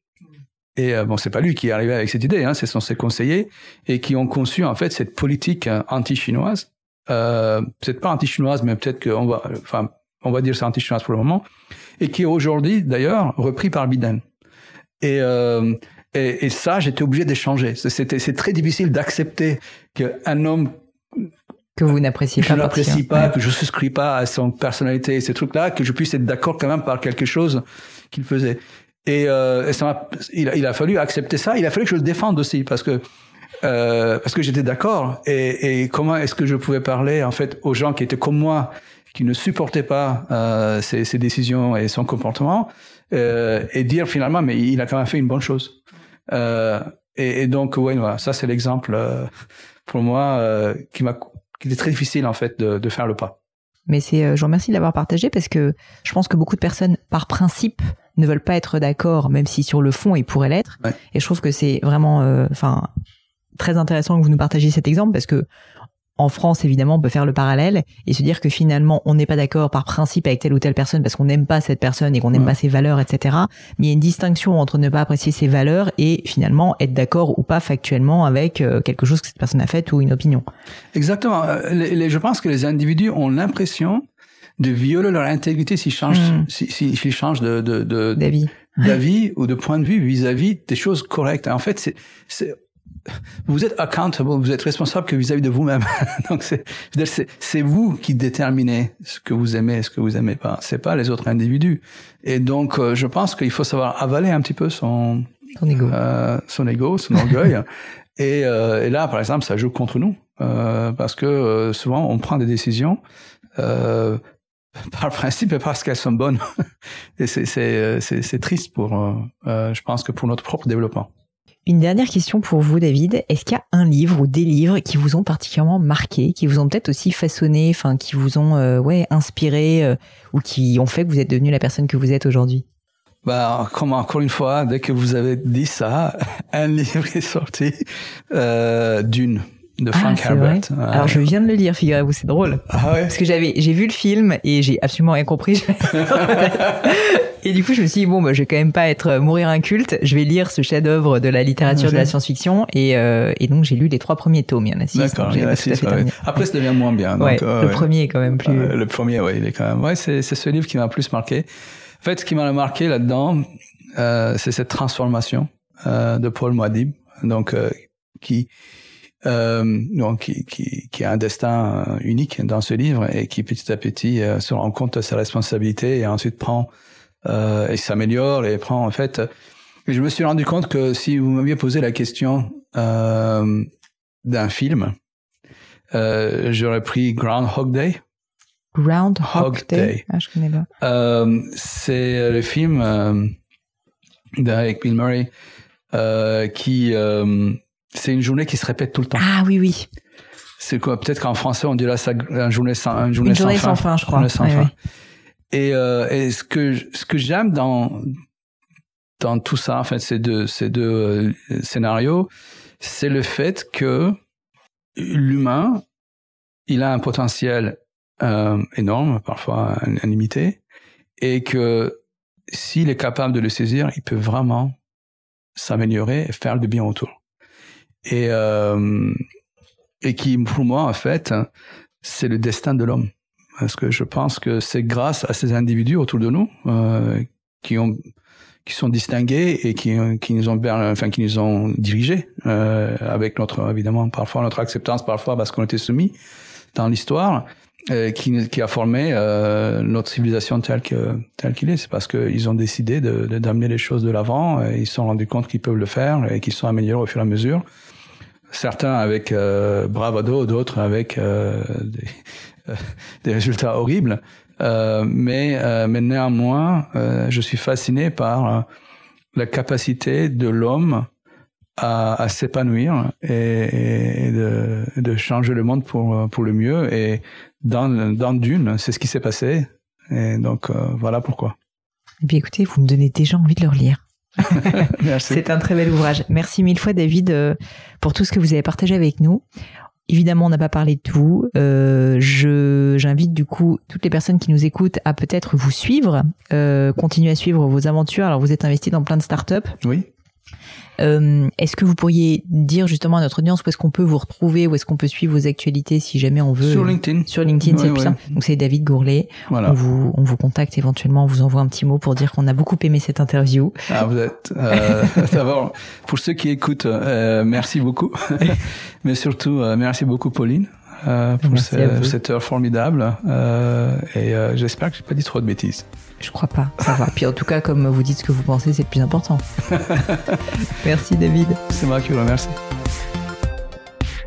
Et euh, bon, c'est pas lui qui est arrivé avec cette idée, hein, ce sont ses conseillers et qui ont conçu en fait cette politique euh, anti-chinoise. Euh, peut-être pas anti-chinoise, mais peut-être qu'on va, enfin, on va dire c'est anti-chinoise pour le moment, et qui est aujourd'hui d'ailleurs repris par Biden. Et, euh, et, et, ça, j'étais obligé d'échanger. C'était, c'est très difficile d'accepter qu'un homme que vous n'appréciez pas, je n'apprécie pas, que je souscris pas à son personnalité, ces trucs-là, que je puisse être d'accord quand même par quelque chose qu'il faisait. Et, euh, et ça il, a, il, a fallu accepter ça. Il a fallu que je le défende aussi parce que euh, parce que j'étais d'accord. Et, et, comment est-ce que je pouvais parler en fait aux gens qui étaient comme moi, qui ne supportaient pas euh, ses, ses, décisions et son comportement, euh, et dire finalement, mais il a quand même fait une bonne chose. Euh, et, et, donc, ouais, voilà, ça c'est l'exemple euh, pour moi qui m'a, qui était très difficile en fait de, de faire le pas. Mais c'est, je vous remercie de l'avoir partagé parce que je pense que beaucoup de personnes, par principe, ne veulent pas être d'accord, même si sur le fond ils pourraient l'être. Ouais. Et je trouve que c'est vraiment, enfin, très intéressant que vous nous partagiez cet exemple parce que en France, évidemment, on peut faire le parallèle et se dire que finalement, on n'est pas d'accord par principe avec telle ou telle personne parce qu'on n'aime pas cette personne et qu'on n'aime ouais. pas ses valeurs, etc. Mais il y a une distinction entre ne pas apprécier ses valeurs et finalement être d'accord ou pas factuellement avec euh, quelque chose que cette personne a fait ou une opinion. Exactement. Les, les, je pense que les individus ont l'impression de violer leur intégrité s'ils changent, mmh. s'ils si, si, changent de, de, de d'avis, d'avis ou de point de vue vis-à-vis -vis des choses correctes. En fait, c'est vous êtes accountable, vous êtes responsable que vis-à-vis -vis de vous-même. Donc c'est vous qui déterminez ce que vous aimez et ce que vous aimez pas. C'est pas les autres individus. Et donc euh, je pense qu'il faut savoir avaler un petit peu son son ego, euh, son ego, son orgueil. et, euh, et, là, par exemple, ça joue contre nous euh, parce que euh, souvent on prend des décisions par principe et parce qu'elles sont bonnes. et c'est triste pour, je pense que pour notre propre développement. Une dernière question pour vous, David. Est-ce qu'il y a un livre ou des livres qui vous ont particulièrement marqué, qui vous ont peut-être aussi façonné, qui vous ont euh, ouais inspiré euh, ou qui ont fait que vous êtes devenu la personne que vous êtes aujourd'hui? Bah, comme encore une fois, dès que vous avez dit ça, un livre est sorti euh, d'une de Frank ah, Herbert. Ouais. Alors je viens de le lire, figurez-vous, c'est drôle. Ah ouais. Parce que j'avais, j'ai vu le film et j'ai absolument rien compris. et du coup, je me suis dit bon, bah, je vais quand même pas être euh, mourir inculte. Je vais lire ce chef-d'œuvre de la littérature de la science-fiction et, euh, et donc j'ai lu les trois premiers tomes. Il y en a six. D'accord. Il y en a six. Ouais. Après, ça devient moins bien. Donc, ouais, euh, le premier est quand même plus. le premier, ouais, il est quand même. Ouais, c'est c'est ce livre qui m'a plus marqué. En fait, ce qui m'a marqué là-dedans, euh, c'est cette transformation de Paul Moadib, donc qui euh, donc qui, qui, qui, a un destin euh, unique dans ce livre et qui petit à petit euh, se rend compte de sa responsabilité et ensuite prend euh, et s'améliore et prend en fait. Et je me suis rendu compte que si vous m'aviez posé la question euh, d'un film, euh, j'aurais pris Groundhog Day. Groundhog Day. Day. Ah, je connais pas. C'est le film avec Bill Murray qui c'est une journée qui se répète tout le temps. Ah oui, oui. C'est quoi? Peut-être qu'en français, on dirait ça une journée sans, une journée une journée sans, sans fin, je crois. Sans oui, fin. Oui. Et, euh, et ce que ce que j'aime dans dans tout ça, en fait, ces deux ces deux euh, scénarios, c'est le fait que l'humain, il a un potentiel euh, énorme, parfois illimité, et que s'il est capable de le saisir, il peut vraiment s'améliorer et faire du bien autour et euh, et qui pour moi en fait c'est le destin de l'homme parce que je pense que c'est grâce à ces individus autour de nous euh, qui ont qui sont distingués et qui qui nous ont enfin qui nous ont dirigés euh, avec notre évidemment parfois notre acceptance parfois parce qu'on était soumis dans l'histoire qui, qui, a formé notre civilisation telle que telle qu'il est. C'est parce qu'ils ont décidé de d'amener les choses de l'avant. Ils se sont rendus compte qu'ils peuvent le faire et qu'ils sont améliorés au fur et à mesure. Certains avec euh, bravado, d'autres avec euh, des, euh, des, résultats horribles. Mais, néanmoins, je suis fasciné par la capacité de l'homme à, s'épanouir et, de, changer le monde pour, le mieux. Et dans, Dune, c'est ce qui s'est passé. Et donc, voilà pourquoi. Et bien écoutez, vous me donnez déjà envie de le relire. c'est un très bel ouvrage. Merci mille fois, David, euh, pour tout ce que vous avez partagé avec nous. Évidemment, on n'a pas parlé de tout. Euh, je j'invite du coup toutes les personnes qui nous écoutent à peut-être vous suivre, euh, continuer à suivre vos aventures. Alors, vous êtes investi dans plein de startups. Oui. Euh, est-ce que vous pourriez dire justement à notre audience où est-ce qu'on peut vous retrouver, où est-ce qu'on peut suivre vos actualités si jamais on veut Sur LinkedIn. Sur LinkedIn, c'est plus simple. Donc c'est David Gourlet. Voilà. On vous, on vous contacte éventuellement, on vous envoie un petit mot pour dire qu'on a beaucoup aimé cette interview. Ah, vous êtes. Euh, D'abord, pour ceux qui écoutent, euh, merci beaucoup. Mais surtout, euh, merci beaucoup Pauline. Euh, pour ce, cette heure formidable euh, et euh, j'espère que j'ai pas dit trop de bêtises. Je crois pas, ça va. Puis en tout cas, comme vous dites ce que vous pensez, c'est le plus important. Merci David. C'est moi qui vous remercie.